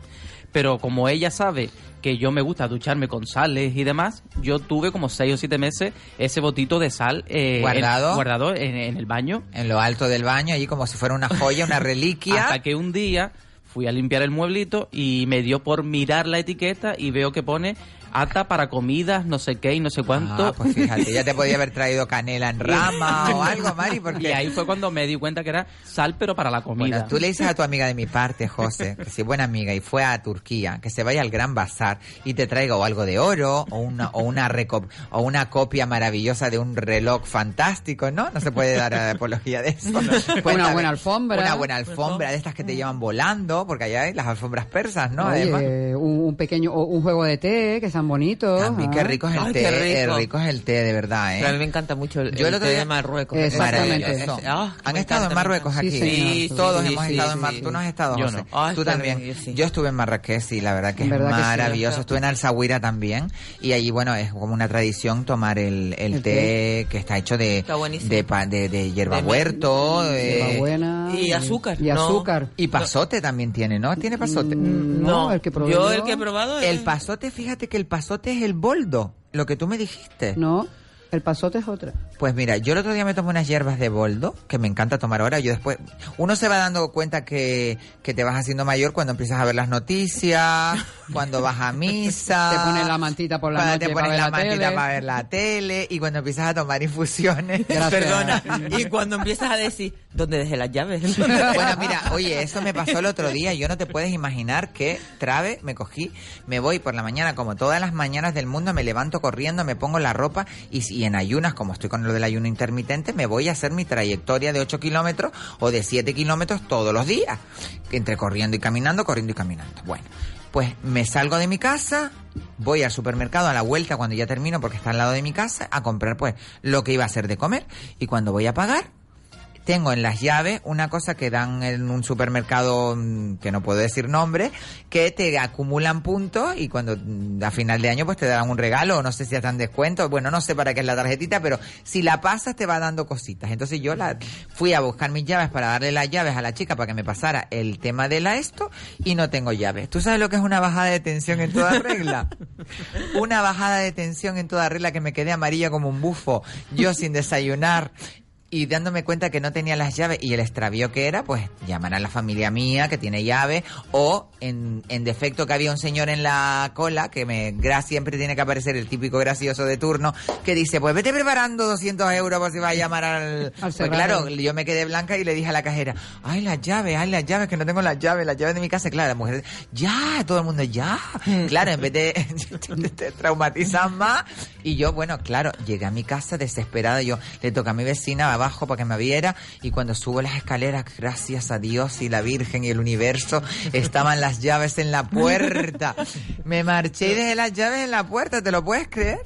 pero como ella sabe que yo me gusta ducharme con sales y demás, yo tuve como seis o siete meses ese botito de sal eh, ¿Guardado? en, guardado en, en el baño. En lo alto del baño, allí como si fuera una joya, una reliquia. Hasta que un día fui a limpiar el mueblito y me dio por mirar la etiqueta y veo que pone ata para comidas, no sé qué y no sé cuánto. Ah, pues fíjate, ya te podía haber traído canela en rama o algo, Mari, porque... Y ahí fue cuando me di cuenta que era sal, pero para la comida. Bueno, tú le dices a tu amiga de mi parte, José, que si buena amiga y fue a Turquía, que se vaya al Gran Bazar y te traiga o algo de oro o una o una o una copia maravillosa de un reloj fantástico, ¿no? No se puede dar apología de eso. Una buena alfombra. Una buena alfombra de estas que te llevan volando, porque allá hay las alfombras persas, ¿no? Oye, Además. un, un pequeño, un juego de té, que están bonitos. También qué rico es el Ay, té, qué eh, rico. rico es el té, de verdad, ¿eh? Pero a mí me encanta mucho el, Yo el otro té de Marruecos. Exactamente. Es maravilloso. Ah, ¿Han estado en Marruecos aquí? Sí, señor. Todos Sí, hemos sí, estado en sí, Marruecos. sí. Tú no has estado, Yo José. no. Ah, Tú también. bien, yo sí. Yo estuve en Marrakech y la verdad que es verdad que sí, maravilloso. está. estuve en Alzahuira también y allí, bueno, es como una tradición tomar el, el té, que está hecho de, de, pa- de, de hierba De- huerto. Eh, y azúcar, Y azúcar. y pasote también tiene, ¿no? ¿Tiene pasote? Mm, No, el que probé yo el que he probado es... El pasote, fíjate que el pasote es el boldo, lo que tú me dijiste. No, el pasote es otra. Pues mira, yo el otro día me tomé unas hierbas de boldo, que me encanta tomar ahora. Yo después, uno se va dando cuenta que, que te vas haciendo mayor cuando empiezas a ver las noticias, cuando vas a misa. Te pones la mantita por la cuando noche te pones la la mantita tele. para ver la tele y cuando empiezas a tomar infusiones. Gracias. Perdona. y cuando empiezas a decir, ¿dónde dejé las llaves? Bueno, mira, oye, eso me pasó el otro día. Yo no te puedes imaginar qué trave me cogí. Me voy por la mañana, como todas las mañanas del mundo, me levanto corriendo, me pongo la ropa y, si- y en ayunas, como estoy con lo del ayuno intermitente, me voy a hacer mi trayectoria de 8 kilómetros o de 7 kilómetros todos los días. Entre corriendo y caminando, corriendo y caminando. Bueno, pues me salgo de mi casa, voy al supermercado a la vuelta cuando ya termino, porque está al lado de mi casa, a comprar pues lo que iba a hacer de comer. Y cuando voy a pagar, tengo en las llaves una cosa que dan en un supermercado mm, que no puedo decir nombre, que te acumulan puntos y cuando mm, a final de año pues te dan un regalo, o no sé si hasta en descuento, bueno, no sé para qué es la tarjetita, pero si la pasas te va dando cositas. Entonces yo la fui a buscar mis llaves para darle las llaves a la chica para que me pasara el tema de la esto y no tengo llaves. ¿Tú sabes lo que es una bajada de tensión en toda regla? una bajada de tensión en toda regla que me quedé amarilla como un bufo, yo sin desayunar y dándome cuenta que no tenía las llaves y el extravío que era, pues llamar a la familia mía que tiene llave o en, en defecto que había un señor en la cola que me gra- siempre tiene que aparecer el típico gracioso de turno que dice, pues vete preparando 200 euros por si vas a llamar al... pues cerrado. claro, yo me quedé blanca y le dije a la cajera, ay las llaves, ay las llaves, que no tengo las llaves, las llaves de mi casa, claro, la mujer, ya, todo el mundo, ya, claro, en vez de te traumatizar más, y yo, bueno, claro, llegué a mi casa desesperada, yo le toqué a mi vecina abajo para que me viera, y cuando subo las escaleras, gracias a Dios y la Virgen y el universo, estaban las llaves en la puerta, me marché y dejé las llaves en la puerta, ¿te lo puedes creer?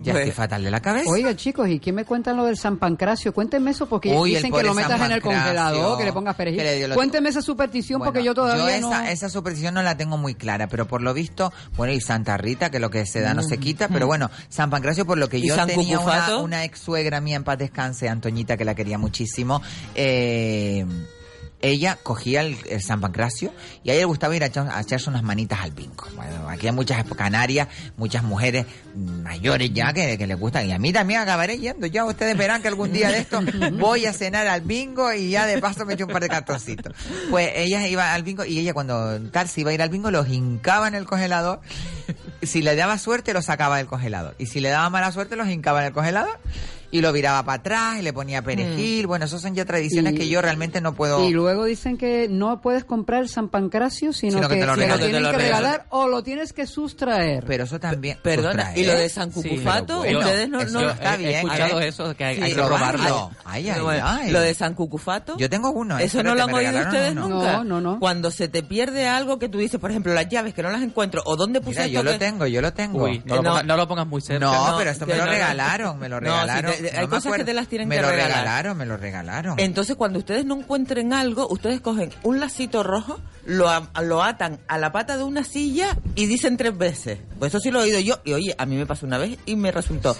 Ya Pues- estoy fatal de la cabeza. Oiga, chicos, ¿y quién me cuentan lo del San Pancracio? Cuéntenme eso porque Uy, dicen que lo metas en el congelador, que le pongas perejil. lo- Cuéntenme esa superstición porque yo todavía yo no... esa, esa superstición no la tengo muy clara, pero por lo visto, bueno, y Santa Rita, que lo que se da no Mm. se quita, pero bueno, San Pancracio, por lo que ¿Y yo tenía una, una ex suegra mía en paz descanse, Antoñita, que la quería muchísimo, eh, ella cogía el, San Pancracio y a ella le gustaba ir a, echar- a echarse unas manitas al bingo. Bueno, aquí hay muchas canarias, muchas mujeres mayores ya que, que les gustan y a mí también acabaré yendo. Ya ustedes verán que algún día de esto voy a cenar al bingo y ya de paso me echo un par de cartoncitos. Pues ella iba al bingo y ella cuando tal iba a ir al bingo los hincaba en el congelador. Si le daba suerte los sacaba del congelador y si le daba mala suerte los hincaba en el congelador y lo viraba para atrás y le ponía perejil. Bueno, esas son ya tradiciones Y- que yo realmente no puedo... Y luego dicen que no puedes comprar el San Pancracio, sino, Sino que que, te lo regalan. Te lo que regalan. regalar o lo tienes que sustraer. Pero eso también... Perdona, ¿y lo de San Cucufato? bueno, Ustedes no, eso no está bien. He escuchado ver, eso, que hay, Sí. hay que robarlo. Ay, ay, Bueno, ay. Lo de San Cucufato. Yo tengo uno. Eso espérate, no lo han oído ustedes uno. nunca. No, no, no. Cuando se te pierde algo que tú dices, por ejemplo, las llaves que no las encuentro o dónde puse Mira, esto yo lo que- tengo, yo lo tengo. Uy, no, lo No. pongas, no lo pongas muy cerca. No, no, pero esto que me lo no, no. regalaron, me lo No, regalaron. Hay me cosas que te las tienen me que lo regalar. regalaron, me lo regalaron. Entonces, cuando ustedes no encuentren algo, ustedes cogen un lacito rojo, lo, lo atan a la pata de una silla y dicen tres veces. Pues eso sí lo he oído yo. Y oye, a mí me pasó una vez y me resultó.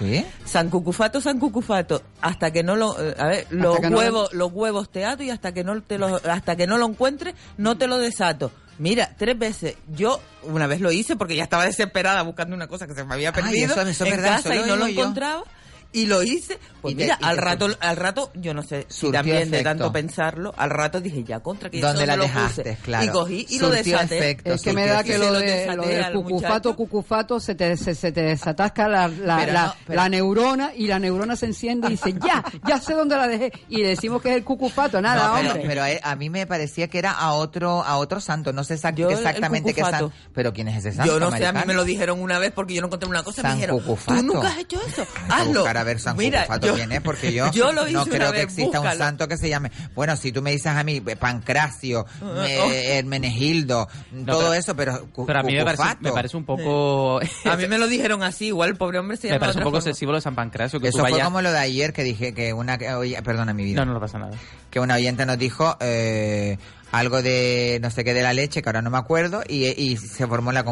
San Cucufato, San Cucufato, hasta que no lo... eh, a ver, los no lo- huevos, los huevos te ato y hasta que no te lo, hasta que no lo encuentres, no te lo desato. Mira, tres veces. Yo una vez lo hice porque ya estaba desesperada buscando una cosa que se me había Ay, perdido eso- eso es en verdad, casa y lo no lo yo. encontraba. Y lo hice, pues Y te- mira, y al te rato, al rato, yo no sé, si también de efecto. tanto pensarlo, al rato dije, ya contra que ¿Dónde eso la no lo dejaste? puse. Claro. Y cogí y lo Surtió desaté. efecto, Es que me da que lo, lo de, desaté lo del cucufato, muchacho. cucufato, se te, se, se te desatasca la, la, Pero la, no, pero- la neurona y la neurona se enciende y dice, ya, ya sé dónde la dejé. Y decimos que es el cucufato, nada, No, pero, hombre. pero a, a mí me parecía que era a otro a otro santo, no sé exact- Yo, el exactamente qué santo. Pero ¿quién es ese santo? Yo no sé, a mí me lo dijeron una vez porque yo no encontré una cosa y me San dijeron, Cucufato. ¿tú nunca has hecho eso? Hazlo. Buscar a ver San Mira, Cucufato yo- quién es, porque yo, yo lo hice no creo que vez, exista un santo que se llame. Bueno, si tú me dices a mí, eh, Pancracio, Ah, eh, oh. Hermenegildo, todo pero- eso, pero. cu- Pero a mí me parece, Cucufato. me parece un poco... A mí me lo dijeron así, igual el pobre hombre se me llama parece un poco excesivo lo de San Pancracio. Que Eso tú fue como lo de ayer que dije que una. oye, perdona mi vida. No, no, pasa nada. que una oyente nos dijo eh, algo de no sé qué de la leche, que ahora no me acuerdo, y, y se formó la...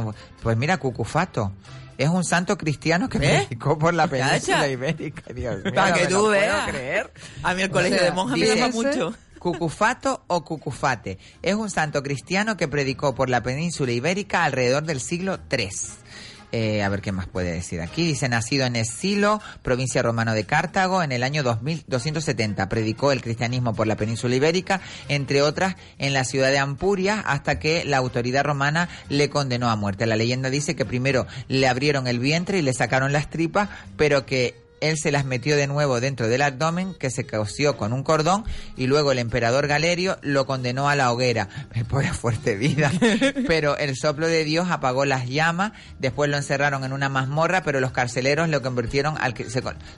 Pues mira, Cucufato. Es un santo cristiano que ¿Eh? predicó por la península ibérica. Dios mío, Para no que tú puedo veas. creer. A mí el colegio O sea, de monjas me llama mucho. Cucufato o Cucufate. Es un santo cristiano que predicó por la península ibérica alrededor del siglo III. Eh, a ver qué más puede decir aquí. Dice, nacido en Escilo, provincia romano de Cartago, en el año 2270. Predicó el cristianismo por la península ibérica, entre otras en la ciudad de Ampuria, hasta que la autoridad romana le condenó a muerte. La leyenda dice que primero le abrieron el vientre y le sacaron las tripas, pero que él se las metió de nuevo dentro del abdomen, que se cosió con un cordón, y luego el emperador Galerio lo condenó a la hoguera. El pobre fuerte vida. Pero el soplo de Dios apagó las llamas, después lo encerraron en una mazmorra, pero los carceleros lo convirtieron al,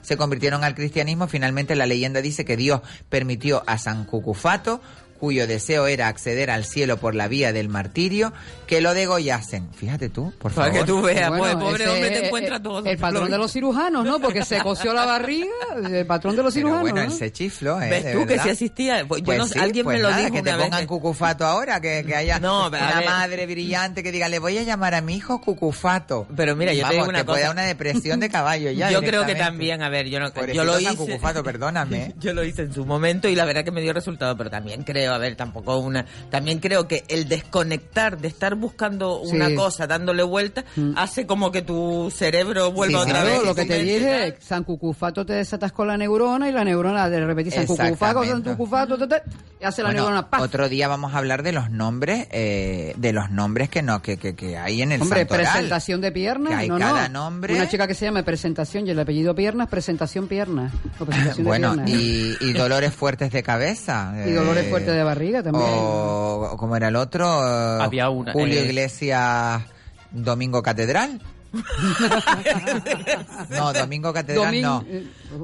se convirtieron al cristianismo. Finalmente la leyenda dice que Dios permitió a San Cucufato cuyo deseo era acceder al cielo por la vía del martirio, que lo degollasen. Fíjate tú, por Para favor. que tú veas, Bueno, pues pobre ese hombre te encuentra todo. El patrón de los cirujanos, ¿no? Porque se coció la barriga, el patrón de los Pero cirujanos. bueno, ¿no? él se chifló, ¿eh? ¿Ves tú que si asistía? Pues yo Pues no- sí, alguien pues me lo nada, dijo que te pongan que- cucufato ahora, que, que haya No, una ver. madre brillante que diga, le voy a llamar a mi hijo cucufato. Pero mira, yo te Vamos, digo una te puede dar una depresión de caballo ya Yo creo que también, a ver, yo, no, yo lo hice. Cucufato, perdóname. Yo lo hice en su momento y la verdad que me dio resultado, pero también creo pero a ver, tampoco una... También creo que el desconectar de estar buscando una cosa, dándole vuelta, hace como que tu cerebro vuelva Sí, otra claro, vez. lo que te dije, San Cucufato te desatascó la neurona y la neurona de repetir San Cucufato, San. Cucufato, te- te- y hace la Bueno, neurona ¡paf! otro día vamos a hablar de los nombres, eh, de los nombres que no, que, que, que hay en el Hombre, santoral. presentación de piernas, Que hay no, cada no. nombre. Una chica que se llama presentación y el apellido piernas, presentación piernas. o presentación de Bueno, piernas. y, y dolores fuertes de cabeza. Y dolores eh, fuertes de barriga también. O como era el otro, Había una, Julio eh, Iglesias Domingo Catedral. no, Domingo Catedral Domin- no.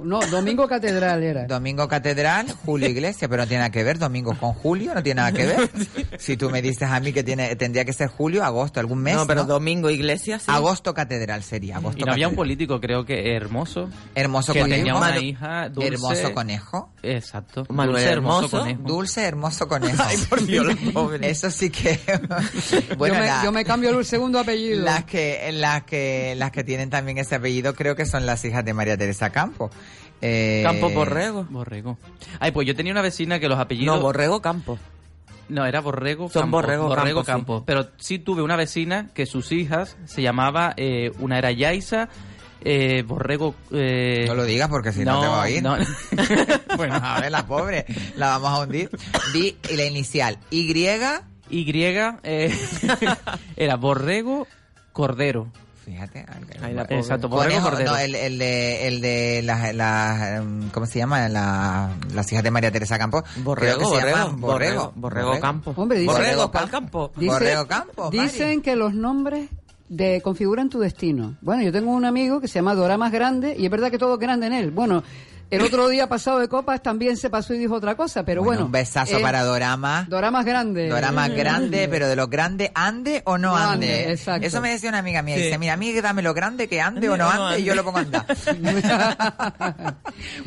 no, Domingo Catedral era. Domingo Catedral, Julio Iglesias, pero no tiene nada que ver. Domingo con Julio no tiene nada que ver. Si tú me dices a mí que tiene, tendría que ser julio, agosto, algún mes. No, pero Domingo Iglesias. sí. Agosto Catedral sería. Agosto Y no había un político, creo que hermoso. Hermoso que conejo. tenía una Manu- hija dulce. Hermoso conejo. Exacto. Manuel Dulce, hermoso, conejo. Dulce, hermoso conejo. Ay, por Dios, la pobre. Eso sí que. bueno, yo, me, la- yo me cambio el segundo apellido. las que, las que, las que tienen también ese apellido creo que son las hijas de María Teresa Campo. Eh, Campo Borrego. Borrego. Ay, pues yo tenía una vecina que los apellidos... No, Borrego Campo. No, era Borrego Son Campo. Borrego Campo, sí. Campo. Pero sí tuve una vecina que sus hijas se llamaba, eh, una era Yaisa, eh, Borrego... eh, No lo digas porque si no, te va a oír. no. bueno, a ver, la pobre, la vamos a hundir. Di y la inicial. Y. Y eh, era Borrego Cordero. Fíjate. Ay, la pobre. Exacto, Borrego Conejo, Cordero. no, el, el de, el de las, las, em, ¿cómo se llama? La- las hijas de María Teresa Campo. Borrego, Borrego, llaman Borrego, Borrego Campo. Hombre, dice- Borrego, pa'l campo. Dice- Borrego Campo, Mari. Dicen que los nombres de configuran tu destino. Bueno, yo tengo un amigo que se llama Dora Más Grande y es verdad que todo es grande en él. Bueno, el otro día pasado de copas también se pasó y dijo otra cosa, pero bueno. un besazo eh, para Dorama. Dora Más Grande. Dora más grande, pero de lo grande, ande o no No ande. ande, exacto. Eso me decía una amiga mía. Sí. Dice, mira, a mí dame lo grande que ande o no ande, y yo lo pongo a andar.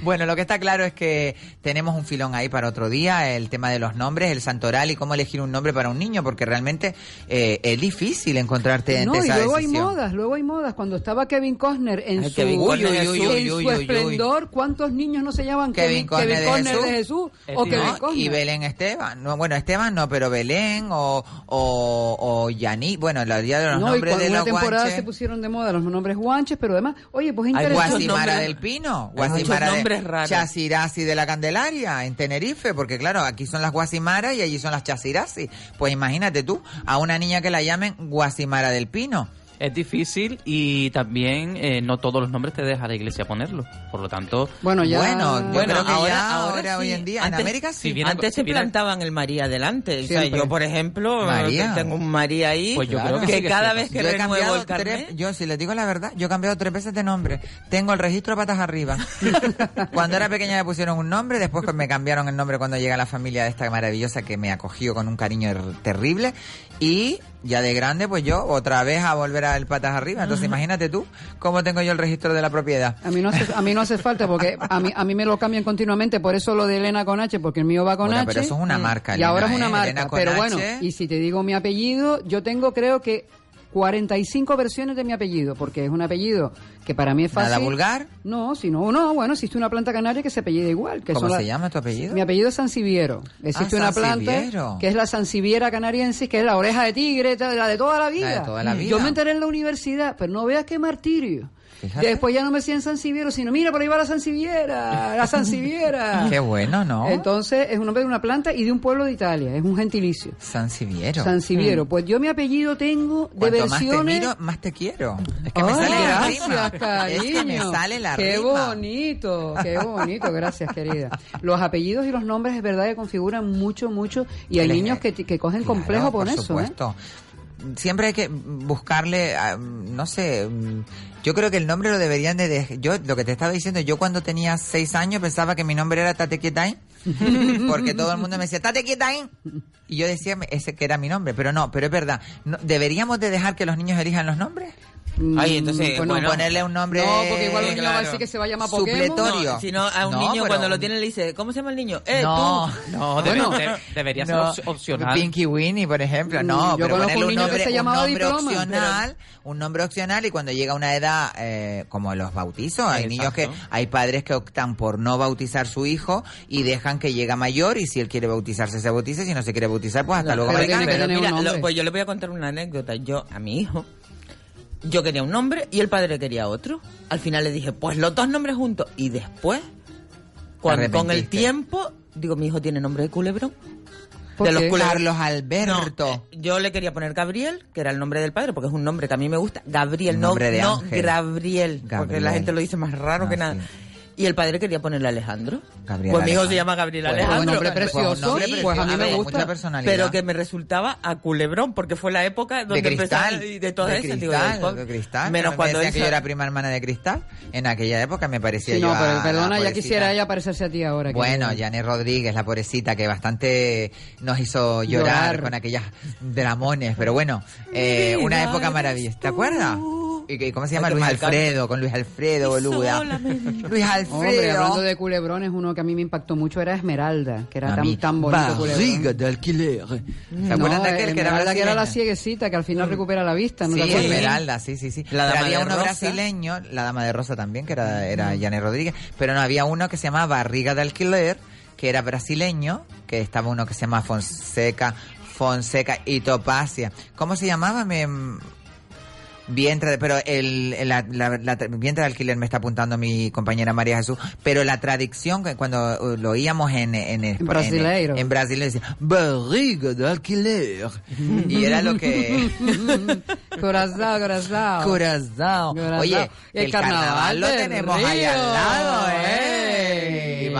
bueno, lo que está claro es que tenemos un filón ahí para otro día, el tema de los nombres, el santoral y cómo elegir un nombre para un niño, porque realmente eh, es difícil encontrarte No, y esa luego hay modas, luego hay modas. Cuando estaba Kevin Costner en Ay, su, Kevin Costner en su- en esplendor, ¿cuántos niños no se llaman Kevin Costner de Jesús. de Jesús? O Kevin ¿no? Y Belén Esteban. No, bueno, Esteban no, pero Belén o, o, o Yani. Bueno, la día de los No, nombres de los temporada guanches. se pusieron de moda los nombres guanches, pero además, oye, pues Hay interesante. Guasimara del Pino, Guasimara de nombres raros. Chasirasi de la Candelaria en Tenerife, porque claro, aquí son las Guasimaras y allí son las Chasirasi. Pues imagínate tú, a una niña que la llamen Guasimara del Pino. Es difícil y también eh, no todos los nombres te deja la iglesia ponerlo. Por lo tanto, Bueno, ya. Bueno, yo Bueno, creo que ahora, ya ahora, ahora sí. hoy en día, Antes- en América sí. si Antes se plantaban el sea, delante. O sea, yo, por ejemplo, María. tengo un María ahí. Pues yo Claro. creo que, cada vez que Yo he renuevo cambiado el carnet. tres- yo si les digo la verdad, yo he cambiado tres veces de nombre. Tengo el registro patas arriba. cuando era pequeña me pusieron un nombre, después me cambiaron el nombre cuando llega la familia de esta maravillosa que me acogió con un cariño er- terrible y ya de grande pues yo otra vez a volver al patas arriba. Entonces imagínate tú cómo tengo yo el registro de la propiedad. A mí no hace, a mí no hace falta porque a mí, a mí me lo cambian continuamente, por eso lo de Elena con H, porque el mío va con Bueno, H. pero eso es una marca, Y Elena, ahora es ¿eh? una marca. Elena con Pero H. bueno, y si te digo mi apellido, yo tengo creo que 45 versiones de mi apellido, porque es un apellido que para mí es fácil. ¿Nada vulgar? No, sino, no, bueno, existe una planta canaria que se apellida igual. Que ¿Cómo se la- llama tu apellido? Mi apellido es Sansevierio. Existe Ah, una planta que es la Sansiviera canariensis, que es la oreja de tigre, la de toda la vida. de toda la vida. Yo me enteré en la universidad, pero no veas qué martirio. Fíjate. Después ya no me decían Sansiviero, sino mira, por ahí va la Sansiviera, la Sansiviera. Qué bueno, ¿no? Entonces es un nombre de una planta y de un pueblo de Italia, es un gentilicio. Sansiviero. Sansiviero. Pues yo mi apellido tengo de Cuanto más te versiones. miro, más te quiero. Es que me sale la gracias, rima. cariño. Es que me sale la Qué rima. bonito, qué bonito, gracias, querida. Los apellidos y los nombres es verdad que configuran mucho, mucho y hay niños que, que cogen Claro, complejo por, por eso, ¿eh? Siempre hay que buscarle, ah, no sé, mm, yo creo que el nombre lo deberían de... dej- Yo, lo que te estaba diciendo, yo cuando tenía seis años pensaba que mi nombre era Tate Quietain, porque todo el mundo me decía, Tate Quietain, y yo decía ese que era mi nombre, pero no, pero es verdad, no- ¿deberíamos de dejar que los niños elijan los nombres? Mm, Ay, entonces, bueno, bueno, ponerle un nombre No, porque igual un niño va a claro, decir que se va a llamar Pokémon. supletorio. No, si no, a un No, niño pero- cuando lo tiene le dice, ¿cómo se llama el niño? Eh, No, tú. No, Bueno. debe- de- debería ser No, op- opcional. Pinky Winnie, por ejemplo. No, Mm, yo pero ponerle un nombre, se un llamaba nombre Diploma, opcional, un nombre opcional y cuando llega una edad eh, como los bautizos, hay Exacto. niños que, hay padres que optan por no bautizar su hijo y dejan que llega mayor y si él quiere bautizarse se bautiza, si no se quiere bautizar pues hasta luego. pero Pero mira, lo- pues yo le voy a contar una anécdota. Yo, a mi hijo, yo quería un nombre y el padre quería otro. Al final le dije, pues los dos nombres juntos. Y después, cuando, con el tiempo, digo, mi hijo tiene nombre de culebrón. ¿Por de los culebrones. Carlos Alberto. No, eh, yo le quería poner Gabriel, que era el nombre del padre, porque es un nombre que a mí me gusta. Gabriel, no, de no. Gabriel, porque la gente lo dice más raro Ah, que nada. sí. Y el padre quería ponerle Alejandro. Gabriel pues mi hijo se llama Gabriel Pues, Alejandro. un nombre precioso, Sí, nombre pues a mí me gusta. mucha personalidad. Pero que me resultaba a culebrón, porque fue la época donde de cristal, empezaba y de todas de digo, cristal, pobre- de cristal. Menos Me cuando decían él que yo era prima hermana de cristal. En aquella época me parecía Sí, yo no, pero a perdona, ya quisiera ella parecerse a ti ahora. Bueno, Janet Rodríguez, la pobrecita, que bastante nos hizo llorar, Llorar. con aquellas dramones. Pero bueno, eh, una época maravillosa. ¿Te acuerdas? ¿Y que- cómo se llama? Luis. Alfredo, con Luis Alfredo, boluda. Luis Alfredo. Hombre, hablando de culebrones, uno que a mí me impactó mucho era Esmeralda, que era tan, tan bonito barriga de alquiler. ¿Se No, acuerdan de aquel que era que era la cieguecita, que al final recupera la vista. ¿no Sí? Esmeralda, sí, sí, sí. La Pero Dama había de uno Rosa. brasileño, la dama de Rosa también, que era, era Janet Rodríguez, pero no había uno que se llamaba Barriga de Alquiler, que era brasileño, que estaba uno que se llama Fonseca, Fonseca y Topacia. ¿Cómo se llamaba? Me, Vientre de, pero el, la, la- la vientre de alquiler me está apuntando mi compañera María Jesús, pero la tradición que cuando uh, lo oíamos en en, en, brasileiro. en, en decía barriga de alquiler y era lo que corazao. Corazao. Corazao. Oye, el el, carnaval, carnaval lo tenemos ahí al lado, ¡Ey! ¿eh?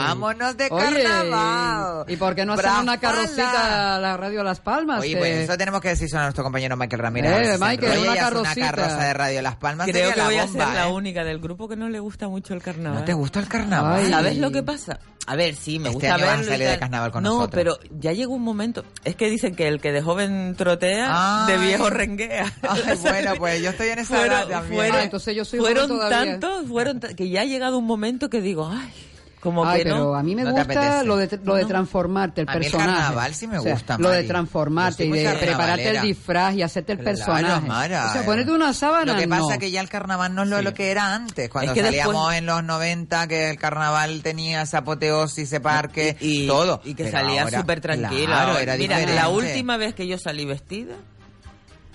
Vámonos de Oye, carnaval. ¿y por qué no hacemos una carrocita a la radio Las Palmas? Oye, Eh, pues eso tenemos que decir a nuestro compañero Michael Ramírez. Eh, A Michael, una carrocita. Una carroza de Radio Las Palmas. Creo sería que la voy a bomba, ser la ¿eh? única del grupo que no le gusta mucho el carnaval. ¿No te gusta el carnaval? Ay. ¿Sabes lo que pasa? A ver, sí, me Este gusta año a verlo y salir de carnaval con no, nosotros. pero ya llegó un momento. Es que dicen que el que de joven trotea, Ay. de viejo renguea. Ay, bueno, pues yo estoy en esa edad fueron, también. fueron- Ah, entonces yo soy fueron tantos, fueron que ya ha llegado un momento que digo, ay, como Ay, que pero no. a mí me No te gusta apetece. lo de, lo de transformarte, el A mí el personaje. carnaval sí me O sea, gusta, Lo de Mari. transformarte Yo y de muy prepararte el carnavalera. disfraz y hacerte el Claro, personaje. Mara, o sea, ponerte una sábana, Lo que pasa no. es que ya el carnaval no es lo, lo que era antes, cuando Es que salíamos después- en los 90, que el carnaval tenía esa apoteosis, ese parque, y, todo. y que Pero salía ahora, súper tranquila. Claro, era Mira, diferente. la última vez que yo salí vestida,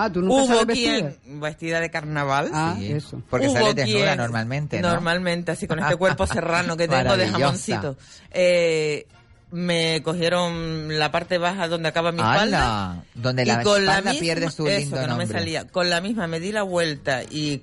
Ah, tú nunca hubo sales vestida. quien vestida de carnaval. Ah, Sí, eso. Porque Hubo sale desnuda quien- normalmente, ¿no? Normalmente, así con este cuerpo serrano que tengo de jamoncito. Eh, me cogieron la parte baja donde acaba mi ¡Hala! espalda. Donde y la la espalda misma, pierde su eso, lindo que no me salía. Con la misma me di la vuelta y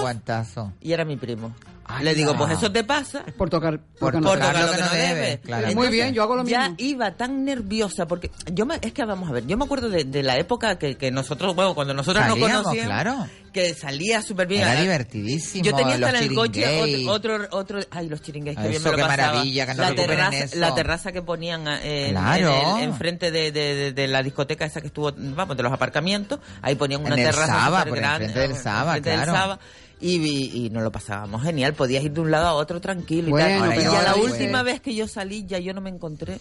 guantazo. y era mi primo. ¡Hala! Le digo, pues eso te pasa Por tocar, Por porque no por tocar tocar lo que no debe. claro. Muy bien, yo hago lo ya mismo. iba tan nerviosa porque yo me, es que vamos a ver, yo me acuerdo de, de la época que, que nosotros, bueno, cuando nosotros nos conocíamos, claro. que salía súper bien. Era divertidísimo. Yo tenía hasta en el coche otro, otro, otro, ay, los chiringués, que bien me lo qué pasaba. maravilla, que no la terraza, eso. la terraza que ponían eh, en, Claro. en el- enfrente de, de, de- de la discoteca esa que estuvo, vamos, de los aparcamientos, ahí ponían una En el terraza Saba, súper por grande, enfrente del Saba, del claro. Saba, y, vi- y nos lo pasábamos genial, podías ir de un lado a otro tranquilo y tal. Y ya la última vez que yo salí, ya yo no me encontré.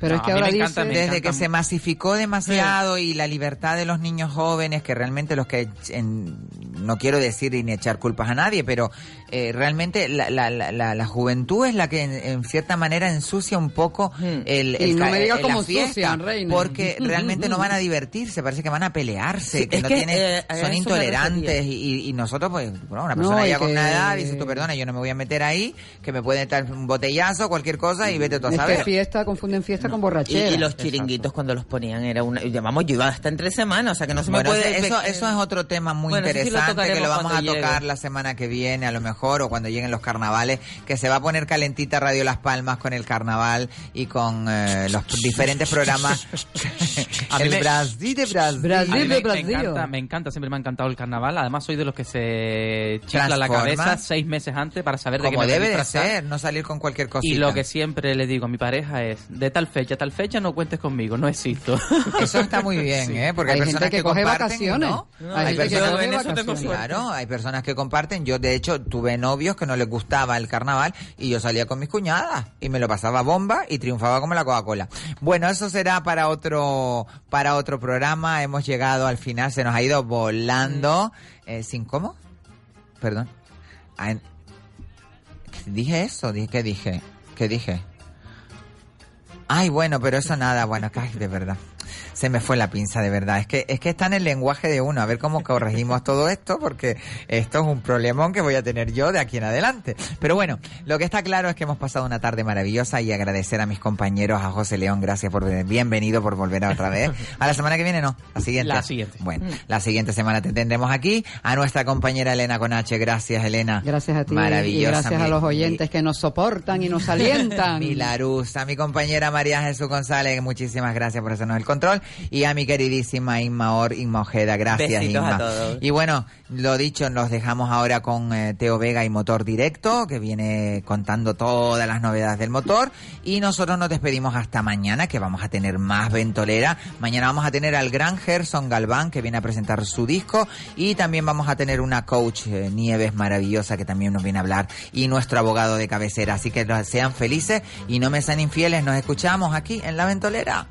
Pero No, es que ahora encanta, dice... Desde que se masificó demasiado y la libertad de los niños jóvenes, que realmente los que, en- no quiero decir ni echar culpas a nadie, pero eh, realmente la, la, la, la- juventud es la que en, en cierta manera ensucia un poco el, Y el no ca- me la fiesta, ensucian, reina. porque realmente no van a divertirse, parece que van a pelearse, Sí, que no que, tienen, eh, son intolerantes y, y nosotros pues, bueno, una No, persona y ya con que- una edad dice tú perdona, yo no me voy a meter ahí, que me puede estar un botellazo, cualquier cosa y vete tú a Es que saber. fiesta, confunden fiesta con Y, borrachera. y los chiringuitos cuando los ponían era una... Vamos, yo iba hasta entre semanas, o sea que no se Bueno, me puede... eso, eso es otro tema muy Bueno, eso sí lo interesante que lo vamos a tocar llegue. la semana que viene, a lo mejor mejor o cuando lleguen los carnavales, que se va a poner calentita Radio Las Palmas con el carnaval y con eh, los diferentes programas. El me- Brasil de Brasil. A mí me, me encanta, me encanta, siempre me ha encantado el carnaval. Además, soy de los que se chifla la cabeza seis meses antes para saber de qué Como me debe de ser, no salir con cualquier cosita. Y lo que siempre le digo a mi pareja es, de tal fecha tal fecha no cuentes conmigo, no existo. Eso está muy bien, ¿eh? Porque hay, Hay personas gente que que, coge vacaciones. ¿no? No, hay hay que personas coge en eso tengo vacaciones. suerte. Claro, hay personas que comparten. Yo, de hecho, tuve novios que no les gustaba el carnaval y yo salía con mis cuñadas y me lo pasaba bomba y triunfaba como la Coca-Cola. Bueno, eso será para otro para otro programa. Hemos llegado al final, se nos ha ido volando. Eh, ¿Sin cómo? Perdón. Ah, Dije eso, dije que dije, ¿qué dije? Ay, bueno, pero eso nada, bueno, de verdad. Se me fue la pinza, de verdad. Es que, es que está en el lenguaje de uno. A ver cómo corregimos todo esto, porque esto es un problemón que voy a tener yo de aquí en adelante. Pero bueno, lo que está claro es que hemos pasado una tarde maravillosa y agradecer a mis compañeros, a José León, gracias por venir. Bienvenido por volver otra vez. A la semana que viene, no. La siguiente. La siguiente. Bueno, la siguiente semana te tendremos aquí. A nuestra compañera Elena Conache. Gracias, Elena. Gracias a ti Maravillosa. y gracias a los oyentes que nos soportan y nos alientan. mi Larusa, mi compañera María Jesús González, muchísimas gracias por hacernos el control. Y a mi queridísima Inma Or, Inma Ojeda, gracias Besitos a Inma. todos. Y bueno, lo dicho, nos dejamos ahora con eh, Teo Vega y Motor Directo, que viene contando todas las novedades del motor. Y nosotros nos despedimos hasta mañana, que vamos a tener más ventolera. Mañana vamos a tener al gran Gerson Galván, que viene a presentar su disco. Y también vamos a tener una coach, eh, Nieves, maravillosa, que también nos viene a hablar. Y nuestro abogado de cabecera. Así que sean felices y no me sean infieles. Nos escuchamos aquí en La Ventolera.